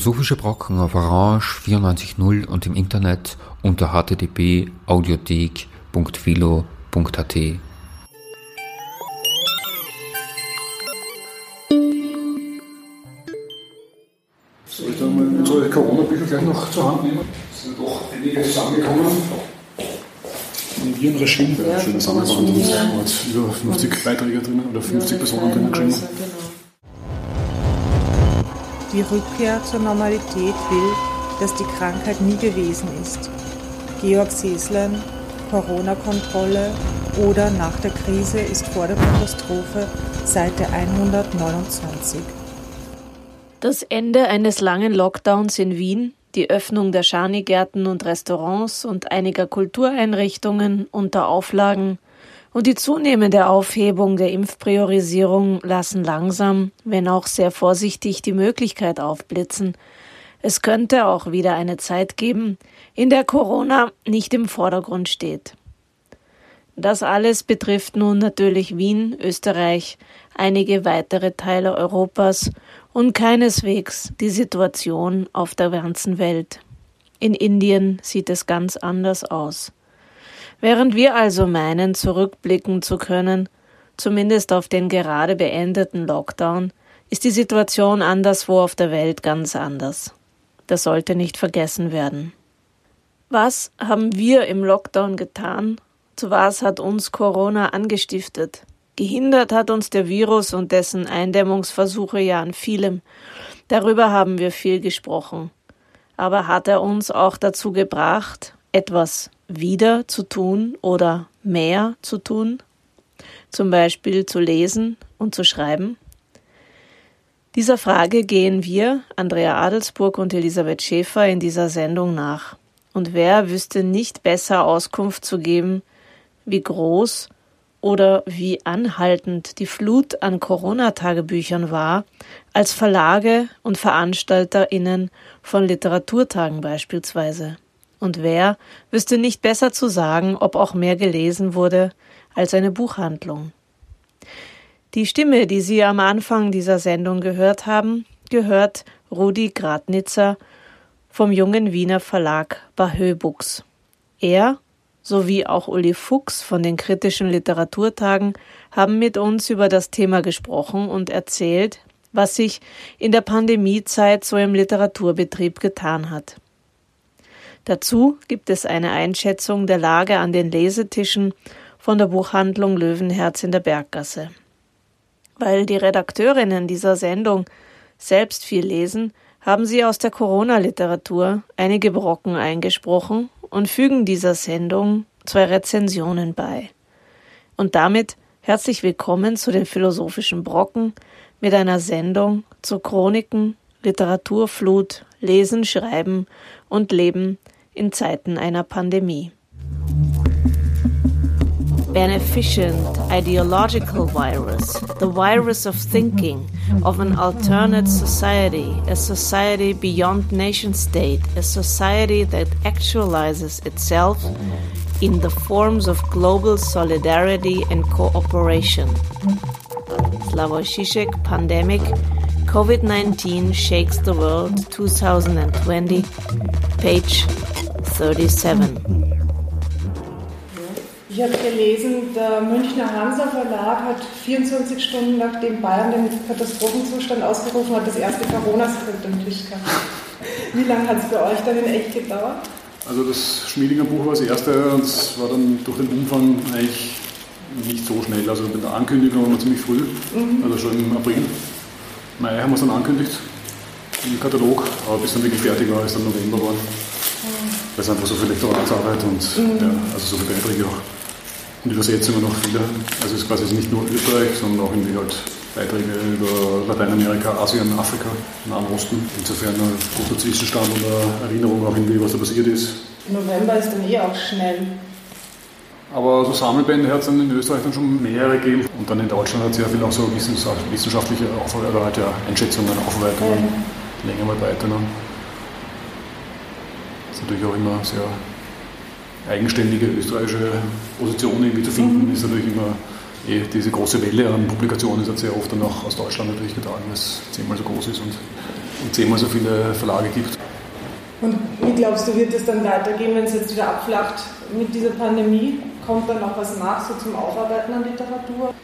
Philosophische Brocken auf Orange 94.0 und im Internet unter http://audiothek.philo.at. Soll ich da mal unsere Corona-Bücher gleich noch zur Hand nehmen? Es sind doch einige zusammengekommen. Ein Virenregime, ja, schöne Sammelband. Ja. über 50 Beiträge drin oder 50 Personen drin geschrieben. Die Rückkehr zur Normalität will, dass die Krankheit nie gewesen ist. Georg Seslen, Corona-Kontrolle oder nach der Krise ist vor der Katastrophe, Seite 129. Das Ende eines langen Lockdowns in Wien, die Öffnung der Schanigärten und Restaurants und einiger Kultureinrichtungen unter Auflagen – und die zunehmende Aufhebung der Impfpriorisierung lassen langsam, wenn auch sehr vorsichtig, die Möglichkeit aufblitzen. Es könnte auch wieder eine Zeit geben, in der Corona nicht im Vordergrund steht. Das alles betrifft nun natürlich Wien, Österreich, einige weitere Teile Europas und keineswegs die Situation auf der ganzen Welt. In Indien sieht es ganz anders aus. Während wir also meinen, zurückblicken zu können, zumindest auf den gerade beendeten Lockdown, ist die Situation anderswo auf der Welt ganz anders. Das sollte nicht vergessen werden. Was haben wir im Lockdown getan? Zu was hat uns Corona angestiftet? Gehindert hat uns der Virus und dessen Eindämmungsversuche ja an vielem. Darüber haben wir viel gesprochen. Aber hat er uns auch dazu gebracht, etwas wieder zu tun oder mehr zu tun, zum Beispiel zu lesen und zu schreiben? Dieser Frage gehen wir, Andrea Adelsburg und Elisabeth Schäfer, in dieser Sendung nach. Und wer wüsste nicht besser Auskunft zu geben, wie groß oder wie anhaltend die Flut an Corona-Tagebüchern war, als Verlage und VeranstalterInnen von Literaturtagen beispielsweise. Und wer wüsste nicht besser zu sagen, ob auch mehr gelesen wurde als eine Buchhandlung. Die Stimme, die Sie am Anfang dieser Sendung gehört haben, gehört Rudi Gradnitzer vom jungen Wiener Verlag Bahö Books. Er sowie auch Uli Fuchs von den kritischen Literaturtagen haben mit uns über das Thema gesprochen und erzählt, was sich in der Pandemiezeit so im Literaturbetrieb getan hat. Dazu gibt es eine Einschätzung der Lage an den Lesetischen von der Buchhandlung Löwenherz in der Berggasse. Weil die Redakteurinnen dieser Sendung selbst viel lesen, haben sie aus der Corona-Literatur einige Brocken eingesprochen und fügen dieser Sendung zwei Rezensionen bei. Und damit herzlich willkommen zu den philosophischen Brocken mit einer Sendung zu Chroniken, Literaturflut, Lesen, Schreiben und Leben in Zeiten einer Pandemie. Beneficent ideological virus, the virus of thinking, of an alternate society, a society beyond nation state, a society that actualizes itself in the forms of global solidarity and cooperation. Slavoj Žižek, Pandemic, COVID-19 Shakes the World 2020, page 37. Ich habe gelesen, der Münchner Hansa Verlag hat 24 Stunden nachdem Bayern den Katastrophenzustand ausgerufen hat, das erste Corona-Skript im Tisch gehabt. Wie lange hat es bei euch dann in echt gedauert? Also das Schmiedinger Buch war das erste und es war dann durch den Umfang eigentlich nicht so schnell. Also mit der Ankündigung war wir ziemlich früh, mhm. also schon im April. Mai haben wir es dann angekündigt im Katalog, aber bis dann wirklich fertig war, ist dann November geworden. Weil es einfach so viel Lektoratsarbeit und mhm. ja, also so viele Beiträge auch. Und Übersetzungen noch viele. Also es ist quasi nicht nur Österreich, sondern auch irgendwie halt Beiträge über Lateinamerika, Asien, Afrika, Nahen Osten. Insofern ein guter Zwischenstand und eine Erinnerung auch irgendwie, was da passiert ist. November ist dann eh auch schnell. Aber so Sammelbände hat es dann in Österreich dann schon mehrere gegeben. Und dann in Deutschland hat es sehr viel auch so wissenschaftliche Aufarbeitung, halt ja, Einschätzungen, Aufarbeitungen, ja. länger mal weiter. Ne? ist natürlich auch immer sehr eigenständige österreichische Position irgendwie zu finden, mhm. ist natürlich immer eh, diese große Welle an Publikationen ist sehr oft dann auch aus Deutschland natürlich getragen, weil es zehnmal so groß ist und und zehnmal so viele Verlage gibt. Und wie glaubst du, wird es dann weitergehen, wenn es jetzt wieder abflacht mit dieser Pandemie? Kommt dann noch was nach, so zum Aufarbeiten an Literatur?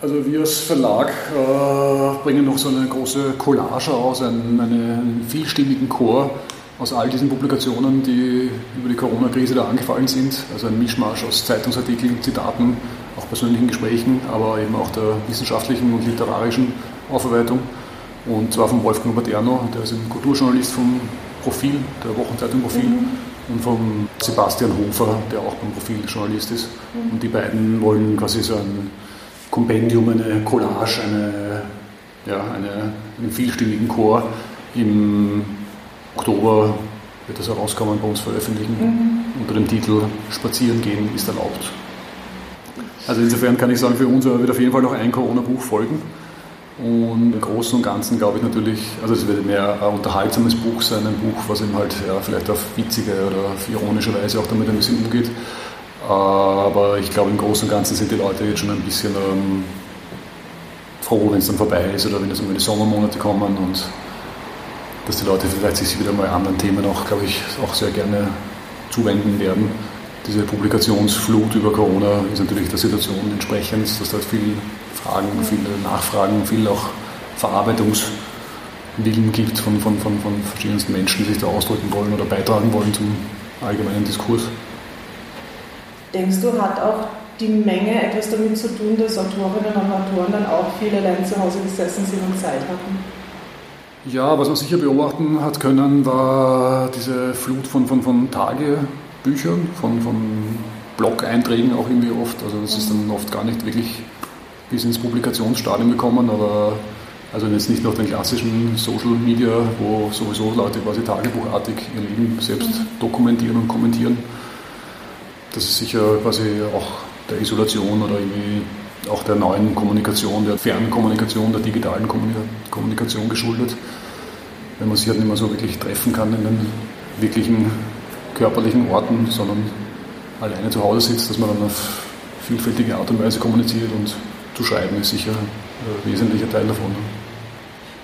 Also wir als Verlag äh, bringen noch so eine große Collage aus, einen, einen vielstimmigen Chor aus all diesen Publikationen, die über die Corona-Krise da angefallen sind. Also ein Mischmasch aus Zeitungsartikeln, Zitaten, auch persönlichen Gesprächen, aber eben auch der wissenschaftlichen und literarischen Aufarbeitung. Und zwar von Wolfgang Materno, der ist ein Kulturjournalist vom Profil, der Wochenzeitung Profil, mhm. Und von Sebastian Hofer, der auch beim Profil Journalist ist. Mhm. Und die beiden wollen quasi so ein Kompendium, eine Collage, eine, ja, eine, einen vielstimmigen Chor im Oktober wird das herauskommen, bei uns veröffentlichen, mhm. unter dem Titel Spazieren gehen ist erlaubt. Also insofern kann ich sagen, für uns wird auf jeden Fall noch ein Corona-Buch folgen. Und im Großen und Ganzen glaube ich natürlich, also es wird mehr ein unterhaltsames Buch sein, ein Buch, was eben halt ja, vielleicht auf witzige oder auf ironische Weise auch damit ein bisschen umgeht. Aber ich glaube, im Großen und Ganzen sind die Leute jetzt schon ein bisschen ähm, froh, wenn es dann vorbei ist oder wenn es einmal die Sommermonate kommen und dass die Leute vielleicht sich wieder mal anderen Themen auch, glaube ich, auch sehr gerne zuwenden werden. Diese Publikationsflut über Corona ist natürlich der Situation entsprechend, dass da viel Fragen, viele Nachfragen, viel auch Verarbeitungswillen gibt von, von, von, von verschiedensten Menschen, die sich da ausdrücken wollen oder beitragen wollen zum allgemeinen Diskurs. Denkst du, hat auch die Menge etwas damit zu tun, dass Autorinnen und Autoren dann auch viel allein zu Hause gesessen sind und Zeit hatten? Ja, was man sicher beobachten hat können, war diese Flut von, von, von Tagebüchern, von, von Blog-Einträgen auch irgendwie oft. Also das ist dann oft gar nicht wirklich bis ins Publikationsstadium gekommen, aber also jetzt nicht noch den klassischen Social Media, wo sowieso Leute quasi tagebuchartig ihr Leben selbst dokumentieren und kommentieren. Das ist sicher quasi auch der Isolation oder irgendwie auch der neuen Kommunikation, der Fernkommunikation, der digitalen Kommunikation geschuldet. Wenn man sich halt nicht mehr so wirklich treffen kann in den wirklichen körperlichen Orten, sondern alleine zu Hause sitzt, dass man dann auf vielfältige Art und Weise kommuniziert und zu schreiben ist sicher ein wesentlicher Teil davon.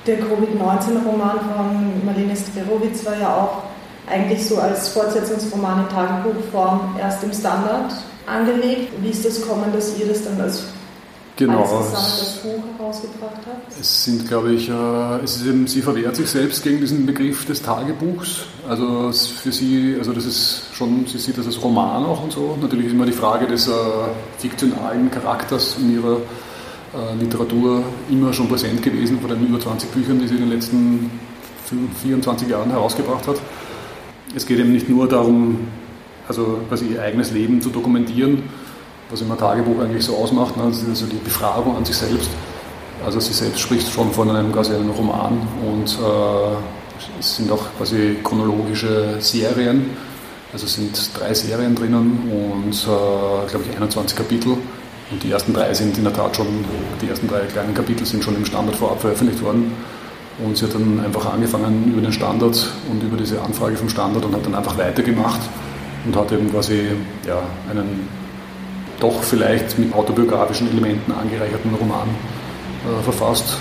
Der Covid-19-Roman von Marlene Strerowitz war ja auch eigentlich so als Fortsetzungsroman in Tagebuchform erst im Standard angelegt. Wie ist das kommen, dass ihr das dann als genau, als das Buch herausgebracht habt? Es sind, glaube ich, äh, es ist eben, sie verwehrt sich selbst gegen diesen Begriff des Tagebuchs. Also für sie, also das ist schon, sie sieht das als Roman auch und so. Natürlich ist immer die Frage des äh, fiktionalen Charakters in ihrer äh, Literatur immer schon präsent gewesen von den über 20 Büchern, die sie in den letzten 24 Jahren herausgebracht hat. Es geht eben nicht nur darum, also quasi ihr eigenes Leben zu dokumentieren, was immer Tagebuch eigentlich so ausmacht, ne? also die Befragung an sich selbst. Also sie selbst spricht schon von einem quasi einem Roman und äh, es sind auch quasi chronologische Serien. Also es sind drei Serien drinnen und äh, glaube ich 21 Kapitel. Und die ersten drei sind in der Tat schon, die ersten drei kleinen Kapitel sind schon im Standard vorab veröffentlicht worden. Und sie hat dann einfach angefangen über den Standard und über diese Anfrage vom Standard und hat dann einfach weitergemacht und hat eben quasi ja, einen doch vielleicht mit autobiografischen Elementen angereicherten Roman äh, verfasst,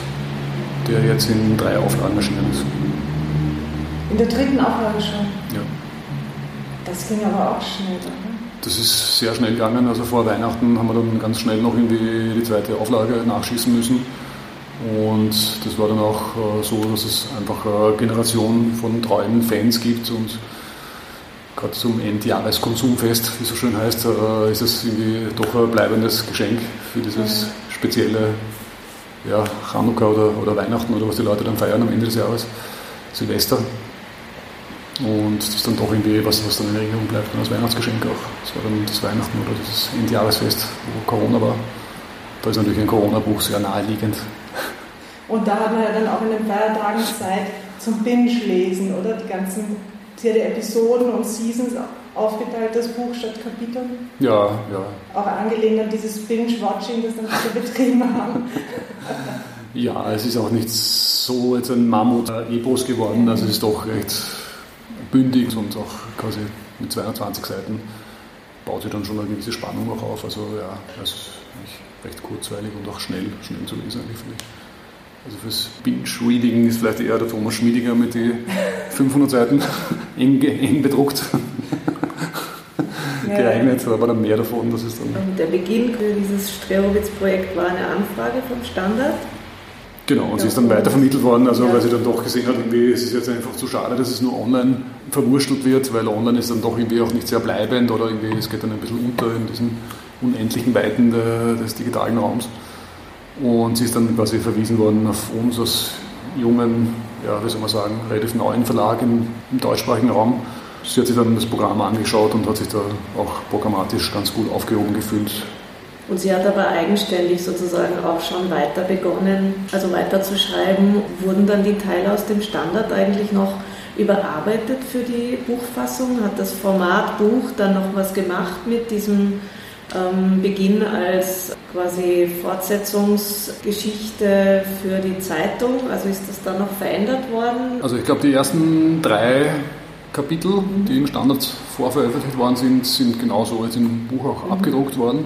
der jetzt in drei Auflagen erschienen ist. In der dritten Auflage schon? Ja. Das ging aber auch schnell, oder? Das ist sehr schnell gegangen. Also vor Weihnachten haben wir dann ganz schnell noch irgendwie die zweite Auflage nachschießen müssen. Und das war dann auch äh, so, dass es einfach eine Generation von treuen Fans gibt und gerade zum Endjahreskonsumfest, wie es so schön heißt, äh, ist es irgendwie doch ein bleibendes Geschenk für dieses spezielle ja, Chanukka oder, oder Weihnachten oder was die Leute dann feiern am Ende des Jahres, Silvester. Und das ist dann doch irgendwie was, was dann in Erinnerung bleibt als Weihnachtsgeschenk auch. Das war dann das Weihnachten oder dieses Endjahresfest, wo Corona war. Da ist natürlich ein Corona-Buch sehr naheliegend. Und da hat man ja dann auch in den Feiertagen Zeit zum Binge-Lesen, oder? Die ganzen Sie hat Episoden und Seasons aufgeteilt, das Buch statt Kapiteln. Ja, ja. Auch angelehnt an dieses Binge-Watching, das dann viele betrieben haben. ja, es ist auch nicht so jetzt ein Mammut-Epos geworden, also es ist doch recht bündig und auch quasi mit 220 Seiten baut sich dann schon eine gewisse Spannung auch auf. Also ja, es ist recht kurzweilig und auch schnell, schnell zu lesen eigentlich, finde ich. Also fürs Binge-Reading ist vielleicht eher der Thomas Schmiediger mit den 500 Seiten eng, eng bedruckt ja. geeignet, aber dann mehr davon. Das ist dann und der Beginn für dieses Strelowitz-Projekt war eine Anfrage vom Standard? Genau, und sie ist dann weitervermittelt worden, also ja. weil sie dann doch gesehen hat, irgendwie, es ist jetzt einfach zu schade, dass es nur online verwurstelt wird, weil online ist dann doch irgendwie auch nicht sehr bleibend oder irgendwie, es geht dann ein bisschen unter in diesen unendlichen Weiten des digitalen Raums. Und sie ist dann quasi verwiesen worden auf uns als jungen, ja, wie soll man sagen, relativ neuen Verlag im, im deutschsprachigen Raum. Sie hat sich dann das Programm angeschaut und hat sich da auch programmatisch ganz gut aufgehoben gefühlt. Und sie hat aber eigenständig sozusagen auch schon weiter begonnen, also weiter zu schreiben. Wurden dann die Teile aus dem Standard eigentlich noch überarbeitet für die Buchfassung? Hat das Format Buch dann noch was gemacht mit diesem ähm, Beginn als quasi Fortsetzungsgeschichte für die Zeitung? Also ist das dann noch verändert worden? Also ich glaube, die ersten drei Kapitel, mhm. die im Standard vorveröffentlicht worden sind, sind genauso jetzt im Buch auch mhm. abgedruckt worden.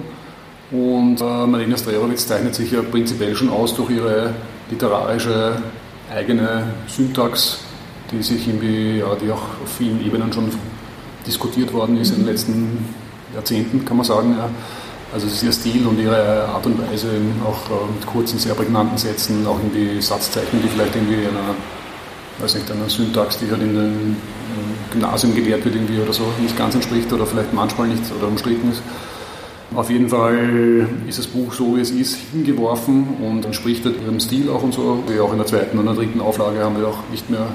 Und äh, Marlene Strelowitz zeichnet sich ja prinzipiell schon aus durch ihre literarische eigene Syntax, die sich irgendwie, ja, die auch auf vielen Ebenen schon diskutiert worden ist in den mhm. letzten Jahrzehnten, kann man sagen. Also es ist ihr Stil und ihre Art und Weise, auch äh, mit kurzen, sehr prägnanten Sätzen, auch irgendwie Satzzeichen, die vielleicht irgendwie einer, weiß nicht, einer Syntax, die halt in den Gymnasium gelehrt wird irgendwie oder so, nicht ganz entspricht oder vielleicht manchmal nicht oder umstritten ist. Auf jeden Fall ist das Buch so, wie es ist, hingeworfen und entspricht halt ihrem Stil auch und so. Wir auch in der zweiten und der dritten Auflage haben wir auch nicht mehr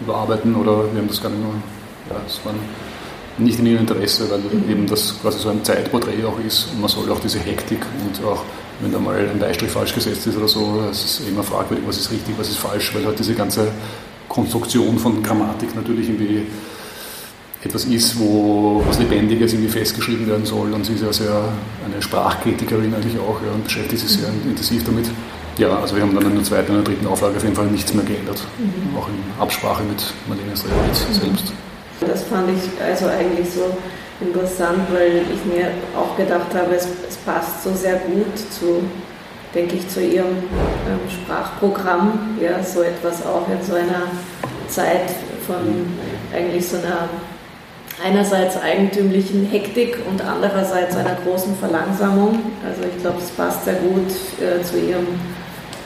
überarbeiten oder wir haben das gar nicht mehr, ja, es war nicht in ihrem Interesse, weil mhm. eben das quasi so ein Zeitporträt auch ist und man soll auch diese Hektik und auch wenn da mal ein Beistrich falsch gesetzt ist oder so, es ist immer fragwürdig, was ist richtig, was ist falsch, weil halt diese ganze Konstruktion von Grammatik natürlich irgendwie etwas ist, wo was Lebendiges irgendwie festgeschrieben werden soll. Und sie ist ja sehr eine Sprachkritikerin eigentlich auch ja, und beschäftigt sich sehr intensiv damit. Ja, also wir haben dann in der zweiten und der dritten Auflage auf jeden Fall nichts mehr geändert. Mhm. Auch in Absprache mit Marlene Strelowitz mhm. selbst. Das fand ich also eigentlich so interessant, weil ich mir auch gedacht habe, es, es passt so sehr gut zu, denke ich, zu ihrem ähm, Sprachprogramm, ja, so etwas auch in so einer Zeit von eigentlich so einer einerseits eigentümlichen Hektik und andererseits einer großen Verlangsamung. Also ich glaube, es passt sehr gut äh, zu, ihrem,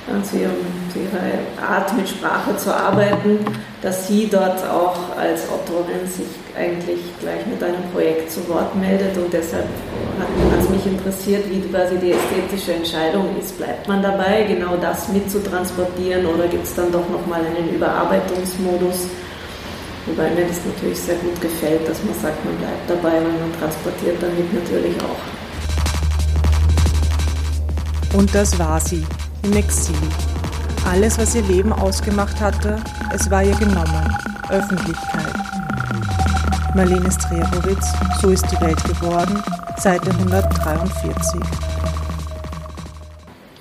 äh, zu, ihrem, zu ihrer Art, mit Sprache zu arbeiten, dass sie dort auch als Autorin sich eigentlich gleich mit einem Projekt zu Wort meldet und deshalb hat es mich interessiert, wie quasi die ästhetische Entscheidung ist. Bleibt man dabei, genau das mitzutransportieren oder gibt es dann doch nochmal einen Überarbeitungsmodus? Wobei mir das natürlich sehr gut gefällt, dass man sagt, man bleibt dabei, weil man transportiert damit natürlich auch. Und das war sie, im Exil. Alles, was ihr Leben ausgemacht hatte, es war ihr genommen. Öffentlichkeit. Marlene Strerowitz, so ist die Welt geworden, Seite 143.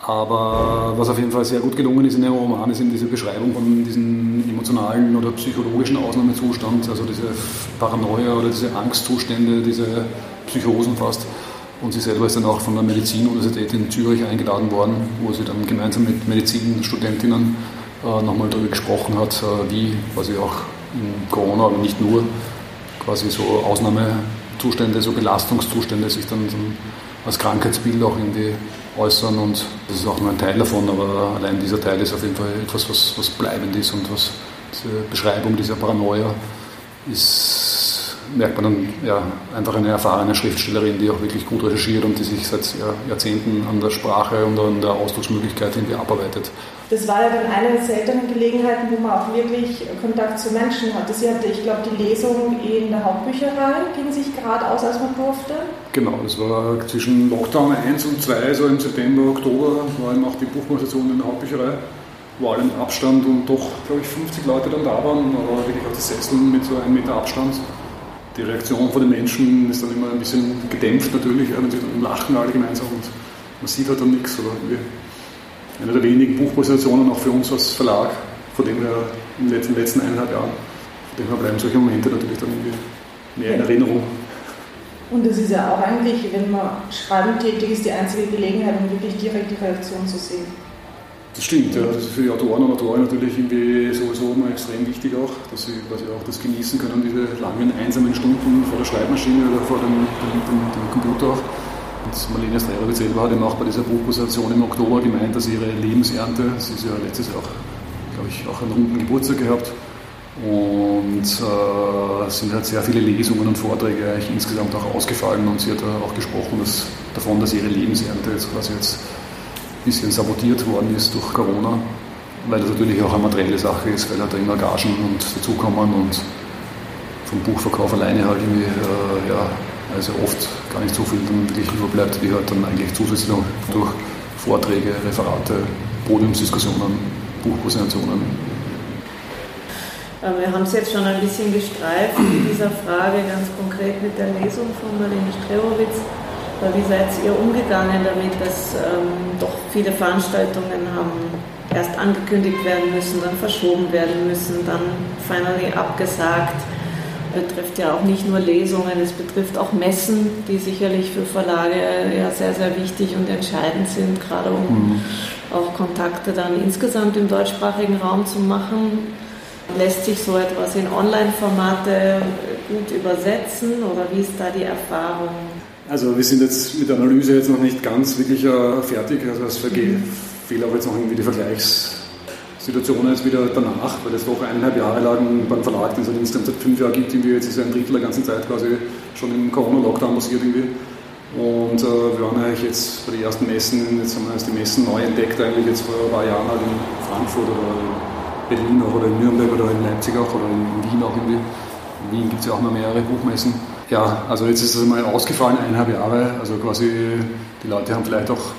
Aber was auf jeden Fall sehr gut gelungen ist in dem Roman, ist in diese Beschreibung von diesem emotionalen oder psychologischen Ausnahmezustand, also diese Paranoia oder diese Angstzustände, diese Psychosen fast. Und sie selber ist dann auch von der Medizinuniversität in Zürich eingeladen worden, wo sie dann gemeinsam mit Medizinstudentinnen äh, nochmal darüber gesprochen hat, äh, wie quasi auch in Corona, aber nicht nur, quasi so Ausnahmezustände, so Belastungszustände sich dann, dann als Krankheitsbild auch irgendwie äußern. Und das ist auch nur ein Teil davon, aber allein dieser Teil ist auf jeden Fall etwas, was, was bleibend ist und was diese Beschreibung dieser Paranoia ist, merkt man dann ja, einfach eine erfahrene Schriftstellerin, die auch wirklich gut recherchiert und die sich seit Jahrzehnten an der Sprache und an der Ausdrucksmöglichkeit irgendwie abarbeitet. Das war ja dann eine der seltenen Gelegenheiten, wo man auch wirklich Kontakt zu Menschen hatte. Sie hatte, ich glaube, die Lesung in der Hauptbücherei, ging sich gerade aus, als man durfte. Genau, das war zwischen Lockdown 1 und 2, so im September, Oktober, war eben auch die Buchpräsentation in der Hauptbücherei, wo alle mit Abstand und doch, glaube ich, 50 Leute dann da waren, aber wirklich auch die Sesseln mit so einem Meter Abstand. Die Reaktion von den Menschen ist dann immer ein bisschen gedämpft natürlich, wenn sie dann lachen alle gemeinsam und man sieht halt dann nichts oder eine der wenigen Buchpräsentationen auch für uns als Verlag, von dem wir in den letzten, eineinhalb Jahren, von dem wir bleiben solche Momente natürlich dann irgendwie mehr in Erinnerung. Und das ist ja auch eigentlich, wenn man schreiben tätig ist, die einzige Gelegenheit, um wirklich direkt die Reaktion zu sehen. Das stimmt, ja. Das ist für die Autoren und Autorinnen natürlich irgendwie sowieso immer extrem wichtig auch, dass sie quasi auch das genießen können, diese langen, einsamen Stunden vor der Schreibmaschine oder vor dem, dem, dem, dem Computer auch. Und Marlene Strelowitz selber hat eben auch bei dieser Buchpräsentation im Oktober gemeint, dass ihre Lebensernte, sie ist ja letztes Jahr auch, glaube ich, auch einen runden Geburtstag gehabt, und äh, sind halt sehr viele Lesungen und Vorträge eigentlich insgesamt auch ausgefallen und sie hat auch gesprochen dass, davon, dass ihre Lebensernte jetzt quasi jetzt bisschen sabotiert worden ist durch Corona, weil das natürlich auch eine materielle Sache ist, weil halt da immer Gagen und dazukommen und vom Buchverkauf alleine halt irgendwie, äh, ja, also oft gar nicht so viel dann wirklich überbleibt, wie halt dann eigentlich zusätzlich noch durch Vorträge, Referate, Podiumsdiskussionen, Buchpräsentationen. Äh, wir haben es jetzt schon ein bisschen gestreift in dieser Frage ganz konkret mit der Lesung von Marlene Strelowitz. Wie seid ihr umgegangen damit, dass ähm, doch viele Veranstaltungen haben erst angekündigt werden müssen, dann verschoben werden müssen, dann finally abgesagt? Betrifft ja auch nicht nur Lesungen, es betrifft auch Messen, die sicherlich für Verlage ja sehr, sehr wichtig und entscheidend sind, gerade um mhm. auch Kontakte dann insgesamt im deutschsprachigen Raum zu machen. Lässt sich so etwas in Online-Formate gut übersetzen oder wie ist da die Erfahrung? Also wir sind jetzt mit der Analyse jetzt noch nicht ganz wirklich uh, fertig. Also es mhm. fehlt auch jetzt noch irgendwie die Vergleichssituation jetzt wieder danach, weil es doch eineinhalb Jahre lang beim Verlag, den es halt insgesamt seit fünf Jahren gibt, irgendwie jetzt ist ja ein Drittel der ganzen Zeit quasi schon im Corona-Lockdown passiert irgendwie. Und äh, wir waren eigentlich jetzt bei den ersten Messen, jetzt haben wir erst die Messen neu entdeckt, eigentlich jetzt vor ein paar Jahren halt in Frankfurt oder in Berlin auch oder in Nürnberg oder in Leipzig auch oder in Wien auch irgendwie. In Wien gibt es ja auch noch mehrere Buchmessen ja, also jetzt ist es mal ausgefallen, eineinhalb Jahre. Also quasi die Leute haben vielleicht auch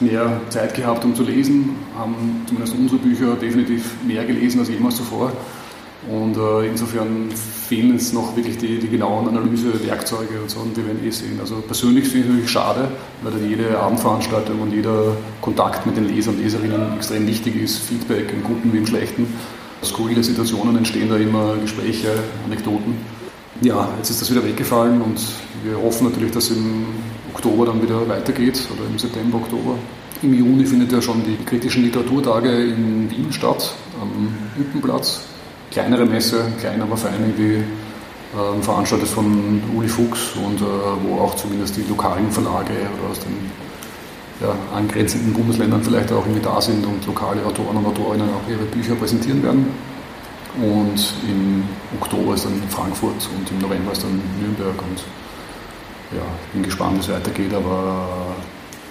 mehr Zeit gehabt, um zu lesen, haben zumindest unsere Bücher definitiv mehr gelesen als jemals zuvor. Und äh, insofern fehlen jetzt noch wirklich die, die genauen Analysewerkzeuge und so, die werden eh sehen. Also persönlich finde ich es natürlich schade, weil dann jede Abendveranstaltung und jeder Kontakt mit den Lesern und Leserinnen extrem wichtig ist, Feedback im Guten wie im Schlechten. Skurrile Situationen entstehen da immer Gespräche, Anekdoten ja, jetzt ist das wieder weggefallen und wir hoffen natürlich, dass im Oktober dann wieder weitergeht oder im September, Oktober. Im Juni findet ja schon die kritischen Literaturtage in Wien statt, am Hüppenplatz. Kleinere Messe, klein aber fein, irgendwie äh, veranstaltet von Uli Fuchs und äh, wo auch zumindest die lokalen Verlage oder aus den ja, angrenzenden Bundesländern vielleicht auch irgendwie da sind und lokale Autoren und Autorinnen auch ihre Bücher präsentieren werden. Und im Oktober ist dann Frankfurt und im November ist dann Nürnberg. Und ja, ich bin gespannt, wie es weitergeht, aber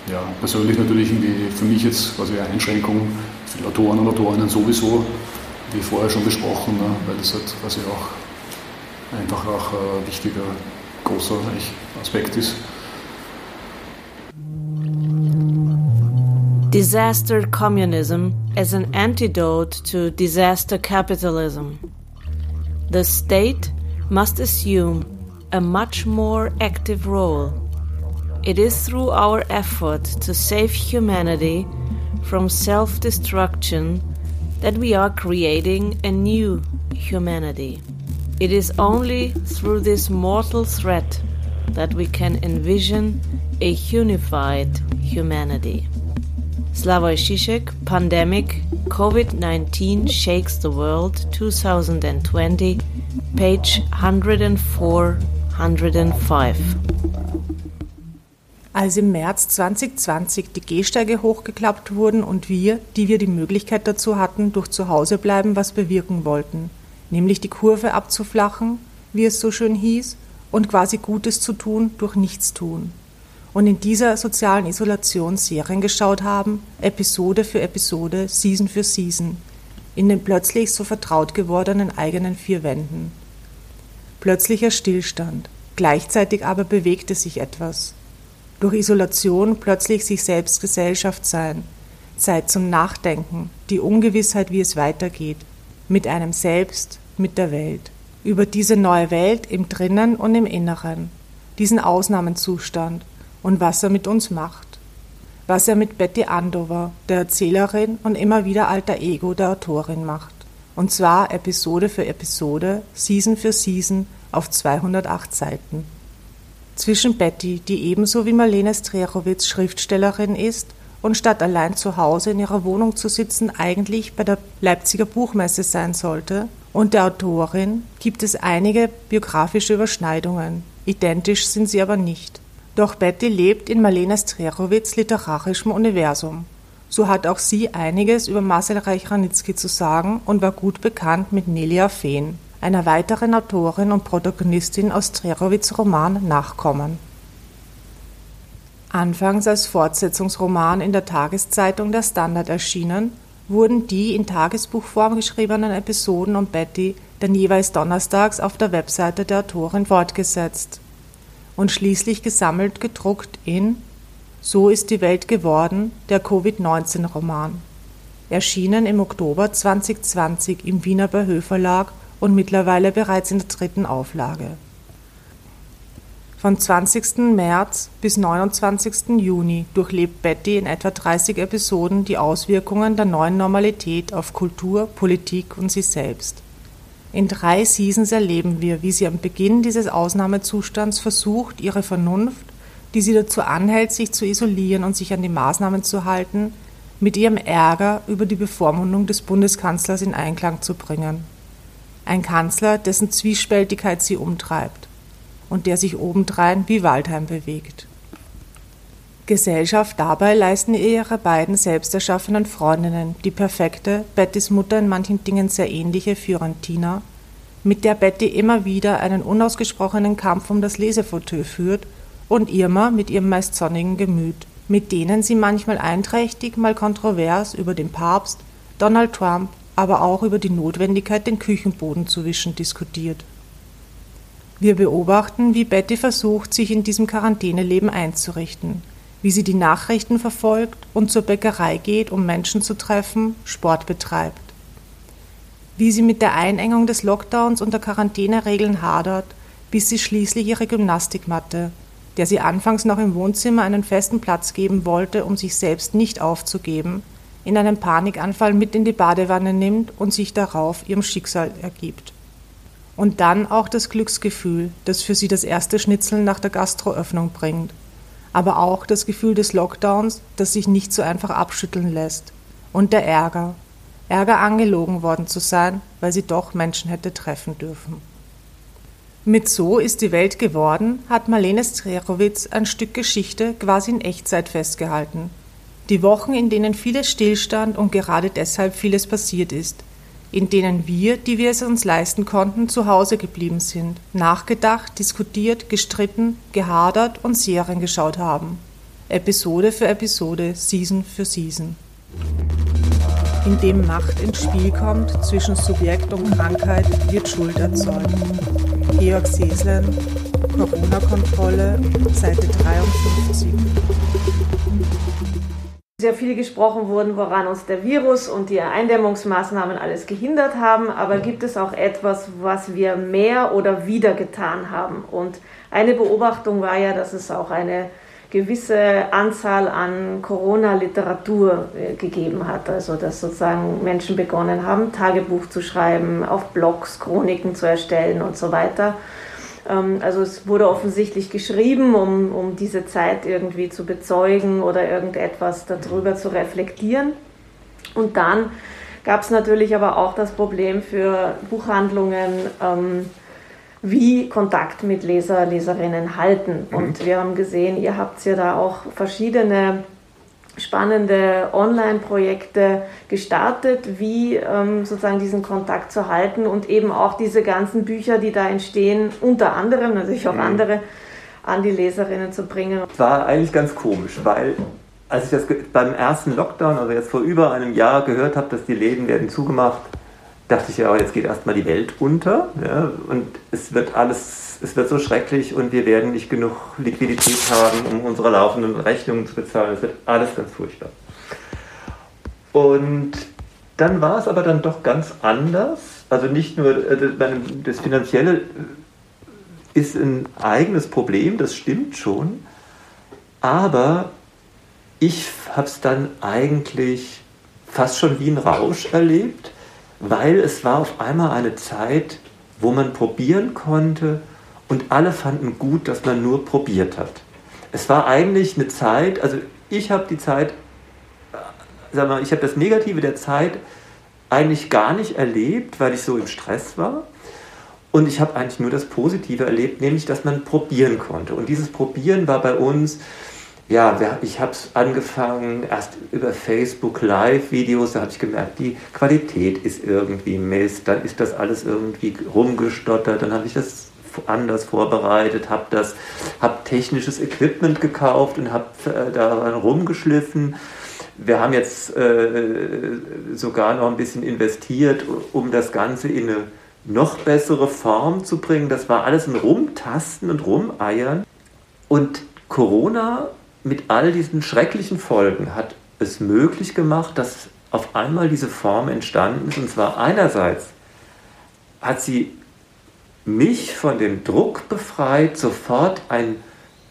ja, persönlich natürlich irgendwie für mich jetzt quasi eine Einschränkung, für die Autoren und Autorinnen sowieso, wie vorher schon besprochen, ne, weil das halt quasi auch einfach auch ein wichtiger, großer Aspekt ist. Disaster communism as an antidote to disaster capitalism. The state must assume a much more active role. It is through our effort to save humanity from self destruction that we are creating a new humanity. It is only through this mortal threat that we can envision a unified humanity. Slavoj Žižek, Pandemic, COVID-19 Shakes the World. 2020, page 104, 105. Als im März 2020 die Gehsteige hochgeklappt wurden und wir, die wir die Möglichkeit dazu hatten, durch Zuhausebleiben was bewirken wollten, nämlich die Kurve abzuflachen, wie es so schön hieß, und quasi Gutes zu tun durch Nichtstun und in dieser sozialen Isolation Serien geschaut haben, Episode für Episode, Season für Season, in den plötzlich so vertraut gewordenen eigenen vier Wänden. Plötzlicher Stillstand, gleichzeitig aber bewegte sich etwas. Durch Isolation plötzlich sich selbst Gesellschaft sein, Zeit zum Nachdenken, die Ungewissheit, wie es weitergeht, mit einem selbst, mit der Welt, über diese neue Welt im Drinnen und im Inneren, diesen Ausnahmezustand, und was er mit uns macht. Was er mit Betty Andover, der Erzählerin und immer wieder alter Ego der Autorin macht. Und zwar Episode für Episode, Season für Season auf 208 Seiten. Zwischen Betty, die ebenso wie Marlene Strerowitz Schriftstellerin ist, und statt allein zu Hause in ihrer Wohnung zu sitzen, eigentlich bei der Leipziger Buchmesse sein sollte. Und der Autorin gibt es einige biografische Überschneidungen. Identisch sind sie aber nicht. Doch Betty lebt in Marlene Strerowitz literarischem Universum. So hat auch sie einiges über Marcel Reich-Ranitzky zu sagen und war gut bekannt mit Nelia Fehn, einer weiteren Autorin und Protagonistin aus Strerowitz Roman Nachkommen. Anfangs als Fortsetzungsroman in der Tageszeitung Der Standard erschienen, wurden die in Tagesbuchform geschriebenen Episoden um Betty dann jeweils donnerstags auf der Webseite der Autorin fortgesetzt und schließlich gesammelt gedruckt in So ist die Welt geworden, der Covid-19-Roman. Erschienen im Oktober 2020 im Wiener Behö Verlag und mittlerweile bereits in der dritten Auflage. Von 20. März bis 29. Juni durchlebt Betty in etwa 30 Episoden die Auswirkungen der neuen Normalität auf Kultur, Politik und sie selbst. In drei Seasons erleben wir, wie sie am Beginn dieses Ausnahmezustands versucht, ihre Vernunft, die sie dazu anhält, sich zu isolieren und sich an die Maßnahmen zu halten, mit ihrem Ärger über die Bevormundung des Bundeskanzlers in Einklang zu bringen. Ein Kanzler, dessen Zwiespältigkeit sie umtreibt und der sich obendrein wie Waldheim bewegt. Gesellschaft dabei leisten ihr ihre beiden selbst erschaffenen Freundinnen, die perfekte, Bettys Mutter in manchen Dingen sehr ähnliche Fiorentina, mit der Betty immer wieder einen unausgesprochenen Kampf um das Lesefauteuil führt, und Irma mit ihrem meist sonnigen Gemüt, mit denen sie manchmal einträchtig, mal kontrovers über den Papst, Donald Trump, aber auch über die Notwendigkeit, den Küchenboden zu wischen, diskutiert. Wir beobachten, wie Betty versucht, sich in diesem Quarantäneleben einzurichten, wie sie die Nachrichten verfolgt und zur Bäckerei geht, um Menschen zu treffen, Sport betreibt. Wie sie mit der Einengung des Lockdowns und der Quarantäneregeln hadert, bis sie schließlich ihre Gymnastikmatte, der sie anfangs noch im Wohnzimmer einen festen Platz geben wollte, um sich selbst nicht aufzugeben, in einem Panikanfall mit in die Badewanne nimmt und sich darauf ihrem Schicksal ergibt. Und dann auch das Glücksgefühl, das für sie das erste Schnitzeln nach der Gastroöffnung bringt. Aber auch das Gefühl des Lockdowns, das sich nicht so einfach abschütteln lässt. Und der Ärger. Ärger angelogen worden zu sein, weil sie doch Menschen hätte treffen dürfen. Mit So ist die Welt geworden hat Marlene Strerowitz ein Stück Geschichte quasi in Echtzeit festgehalten. Die Wochen, in denen vieles stillstand und gerade deshalb vieles passiert ist, in denen wir, die wir es uns leisten konnten, zu Hause geblieben sind, nachgedacht, diskutiert, gestritten, gehadert und Serien geschaut haben. Episode für Episode, Season für Season. In dem Macht ins Spiel kommt zwischen Subjekt und Krankheit, wird Schuld erzeugt. Georg Seslen, Corona-Kontrolle, Seite 53 sehr viel gesprochen wurden, woran uns der Virus und die Eindämmungsmaßnahmen alles gehindert haben, aber gibt es auch etwas, was wir mehr oder wieder getan haben? Und eine Beobachtung war ja, dass es auch eine gewisse Anzahl an Corona-Literatur äh, gegeben hat. Also dass sozusagen Menschen begonnen haben, Tagebuch zu schreiben, auf Blogs Chroniken zu erstellen und so weiter. Ähm, also es wurde offensichtlich geschrieben, um, um diese Zeit irgendwie zu bezeugen oder irgendetwas darüber zu reflektieren. Und dann gab es natürlich aber auch das Problem für Buchhandlungen, ähm, wie Kontakt mit Leser, Leserinnen halten. Und mhm. wir haben gesehen, ihr habt ja da auch verschiedene spannende Online-Projekte gestartet, wie ähm, sozusagen diesen Kontakt zu halten und eben auch diese ganzen Bücher, die da entstehen, unter anderem natürlich auch mhm. andere, an die Leserinnen zu bringen. War eigentlich ganz komisch, weil als ich das beim ersten Lockdown, also jetzt vor über einem Jahr gehört habe, dass die Läden werden zugemacht, dachte ich ja, jetzt geht erstmal die Welt unter ja, und es wird alles es wird so schrecklich und wir werden nicht genug Liquidität haben, um unsere laufenden Rechnungen zu bezahlen. Es wird alles ganz furchtbar. Und dann war es aber dann doch ganz anders. Also nicht nur äh, das Finanzielle ist ein eigenes Problem, das stimmt schon. Aber ich habe es dann eigentlich fast schon wie ein Rausch erlebt, weil es war auf einmal eine Zeit, wo man probieren konnte, und alle fanden gut, dass man nur probiert hat. Es war eigentlich eine Zeit, also ich habe die Zeit sag mal, ich habe das Negative der Zeit eigentlich gar nicht erlebt, weil ich so im Stress war. Und ich habe eigentlich nur das Positive erlebt, nämlich dass man probieren konnte. Und dieses Probieren war bei uns, ja, ich habe es angefangen erst über Facebook Live-Videos, da habe ich gemerkt, die Qualität ist irgendwie Mist, dann ist das alles irgendwie rumgestottert, dann habe ich das anders vorbereitet, habe das, habe technisches Equipment gekauft und habe äh, daran rumgeschliffen. Wir haben jetzt äh, sogar noch ein bisschen investiert, um das Ganze in eine noch bessere Form zu bringen. Das war alles ein Rumtasten und Rumeiern. Und Corona mit all diesen schrecklichen Folgen hat es möglich gemacht, dass auf einmal diese Form entstanden ist. Und zwar einerseits hat sie mich von dem Druck befreit, sofort ein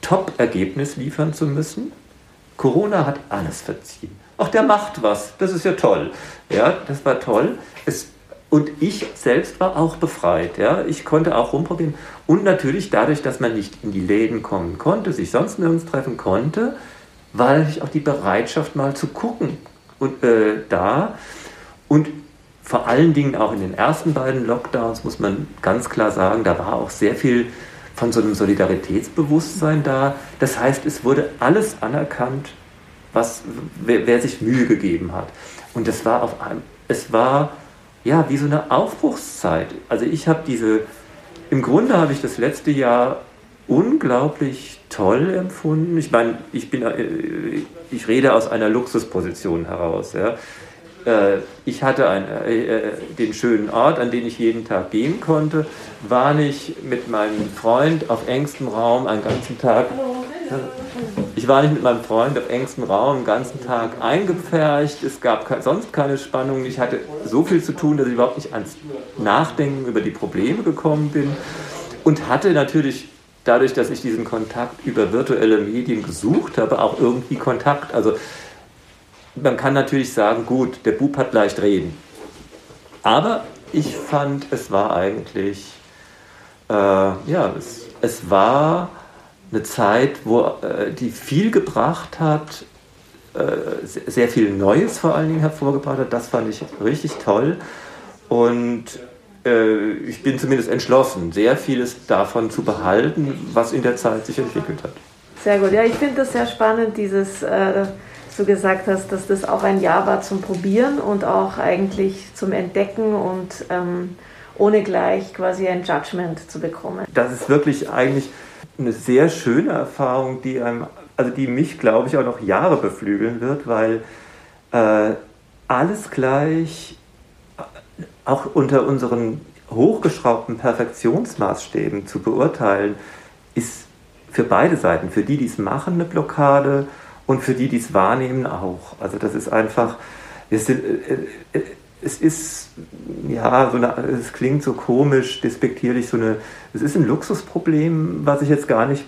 Top-Ergebnis liefern zu müssen. Corona hat alles verziehen. Ach, der macht was. Das ist ja toll. Ja, das war toll. Es, und ich selbst war auch befreit. Ja, ich konnte auch rumprobieren. Und natürlich dadurch, dass man nicht in die Läden kommen konnte, sich sonst nirgends treffen konnte, war natürlich auch die Bereitschaft mal zu gucken und äh, da. Und vor allen Dingen auch in den ersten beiden Lockdowns muss man ganz klar sagen, da war auch sehr viel von so einem Solidaritätsbewusstsein da. Das heißt, es wurde alles anerkannt, was, wer, wer sich Mühe gegeben hat. Und es war auf einem, es war ja wie so eine Aufbruchszeit. Also ich habe diese, im Grunde habe ich das letzte Jahr unglaublich toll empfunden. Ich meine, ich bin, äh, ich rede aus einer Luxusposition heraus. Ja. Äh, ich hatte ein, äh, äh, den schönen Ort, an den ich jeden Tag gehen konnte, war nicht mit meinem Freund auf engstem Raum einen ganzen Tag. Ich war nicht mit meinem Freund auf engstem Raum den ganzen Tag eingepfercht. Es gab sonst keine Spannung. Ich hatte so viel zu tun, dass ich überhaupt nicht ans Nachdenken über die Probleme gekommen bin. Und hatte natürlich dadurch, dass ich diesen Kontakt über virtuelle Medien gesucht habe, auch irgendwie Kontakt. Also man kann natürlich sagen, gut, der Bub hat leicht reden. Aber ich fand, es war eigentlich, äh, ja, es, es war eine Zeit, wo äh, die viel gebracht hat, äh, sehr viel Neues vor allen Dingen hervorgebracht hat. Das fand ich richtig toll. Und äh, ich bin zumindest entschlossen, sehr vieles davon zu behalten, was in der Zeit sich entwickelt hat. Sehr gut. Ja, ich finde das sehr spannend, dieses äh, du gesagt hast, dass das auch ein Jahr war zum Probieren und auch eigentlich zum Entdecken und ähm, ohne gleich quasi ein Judgment zu bekommen. Das ist wirklich eigentlich eine sehr schöne Erfahrung, die einem, also die mich, glaube ich, auch noch Jahre beflügeln wird, weil äh, alles gleich äh, auch unter unseren hochgeschraubten Perfektionsmaßstäben zu beurteilen, ist für beide Seiten, für die, die es machen, eine Blockade und für die, die es wahrnehmen, auch. Also das ist einfach, es, sind, äh, äh, es ist, ja, so eine, es klingt so komisch, despektierlich, so eine, es ist ein Luxusproblem, was ich jetzt gar nicht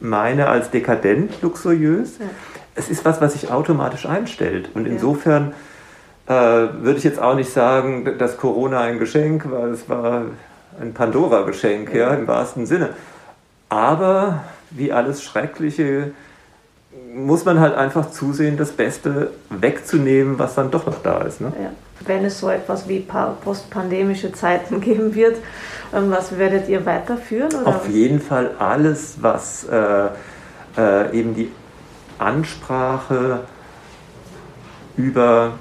meine als dekadent luxuriös. Ja. Es ist was, was sich automatisch einstellt. Und insofern äh, würde ich jetzt auch nicht sagen, dass Corona ein Geschenk war. Es war ein Pandora-Geschenk, ja. ja, im wahrsten Sinne. Aber wie alles Schreckliche muss man halt einfach zusehen, das Beste wegzunehmen, was dann doch noch da ist. Ne? Ja. Wenn es so etwas wie postpandemische Zeiten geben wird, ähm, was werdet ihr weiterführen? Oder Auf jeden Fall alles, was äh, äh, eben die Ansprache über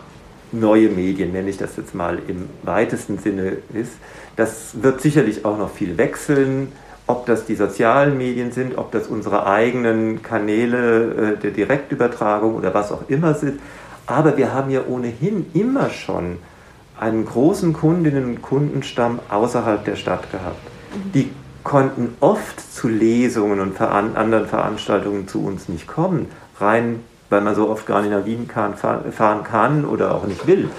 neue Medien, nenne ich das jetzt mal im weitesten Sinne ist. Das wird sicherlich auch noch viel wechseln ob das die sozialen Medien sind, ob das unsere eigenen Kanäle äh, der Direktübertragung oder was auch immer sind. Aber wir haben ja ohnehin immer schon einen großen Kundinnen- und Kundenstamm außerhalb der Stadt gehabt. Die konnten oft zu Lesungen und anderen Veranstaltungen zu uns nicht kommen, rein weil man so oft gar nicht nach Wien kann, fahren kann oder auch nicht will.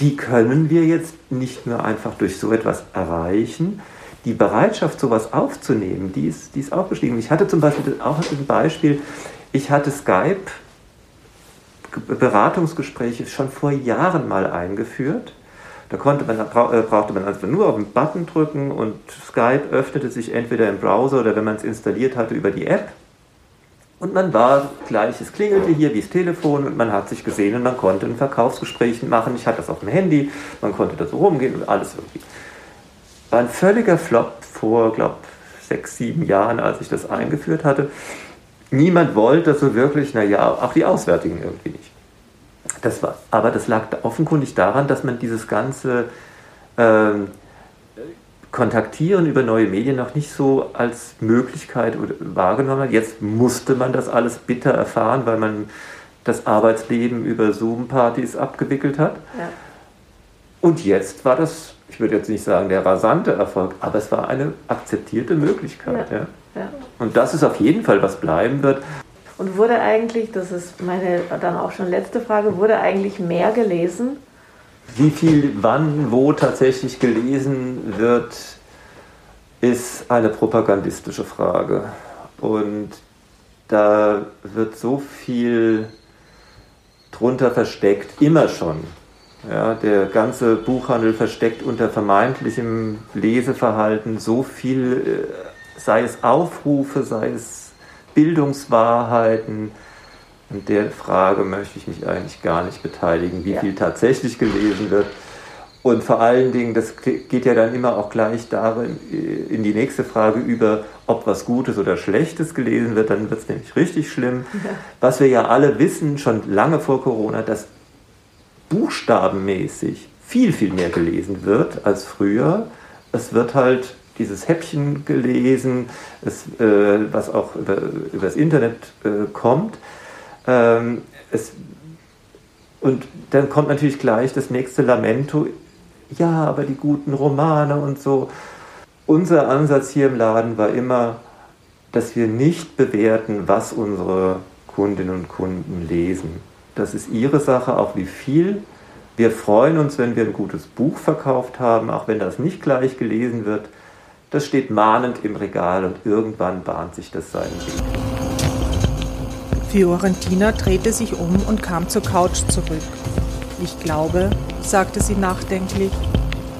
Die können wir jetzt nicht nur einfach durch so etwas erreichen, die Bereitschaft, sowas aufzunehmen, die ist, die ist auch gestiegen. Ich hatte zum Beispiel auch ein Beispiel, ich hatte Skype Beratungsgespräche schon vor Jahren mal eingeführt. Da konnte man, äh, brauchte man einfach nur auf den Button drücken und Skype öffnete sich entweder im Browser oder wenn man es installiert hatte über die App. Und man war gleich, es klingelte hier wie das Telefon und man hat sich gesehen und man konnte ein Verkaufsgespräch machen. Ich hatte das auf dem Handy, man konnte da so rumgehen und alles irgendwie. War ein völliger Flop vor, glaube sechs, sieben Jahren, als ich das eingeführt hatte. Niemand wollte so wirklich, naja, auch die Auswärtigen irgendwie nicht. Das war, aber das lag offenkundig daran, dass man dieses ganze ähm, Kontaktieren über neue Medien noch nicht so als Möglichkeit wahrgenommen hat. Jetzt musste man das alles bitter erfahren, weil man das Arbeitsleben über Zoom-Partys abgewickelt hat. Ja. Und jetzt war das, ich würde jetzt nicht sagen der rasante Erfolg, aber es war eine akzeptierte Möglichkeit. Ja. Ja. Und das ist auf jeden Fall, was bleiben wird. Und wurde eigentlich, das ist meine dann auch schon letzte Frage, wurde eigentlich mehr gelesen wie viel wann, wo tatsächlich gelesen wird, ist eine propagandistische Frage. Und da wird so viel drunter versteckt, immer schon. Ja, der ganze Buchhandel versteckt unter vermeintlichem Leseverhalten so viel, äh, sei es Aufrufe, sei es Bildungswahrheiten, an der Frage möchte ich mich eigentlich gar nicht beteiligen, wie ja. viel tatsächlich gelesen wird. Und vor allen Dingen, das geht ja dann immer auch gleich darin, äh, in die nächste Frage über, ob was Gutes oder Schlechtes gelesen wird, dann wird es nämlich richtig schlimm. Ja. Was wir ja alle wissen, schon lange vor Corona, dass buchstabenmäßig viel, viel mehr gelesen wird als früher. Es wird halt dieses Häppchen gelesen, es, äh, was auch über, über das Internet äh, kommt. Ähm, es, und dann kommt natürlich gleich das nächste Lamento. Ja, aber die guten Romane und so. Unser Ansatz hier im Laden war immer, dass wir nicht bewerten, was unsere Kundinnen und Kunden lesen. Das ist ihre Sache, auch wie viel. Wir freuen uns, wenn wir ein gutes Buch verkauft haben, auch wenn das nicht gleich gelesen wird. Das steht mahnend im Regal und irgendwann bahnt sich das seinen Weg. Fiorentina drehte sich um und kam zur Couch zurück. Ich glaube, sagte sie nachdenklich,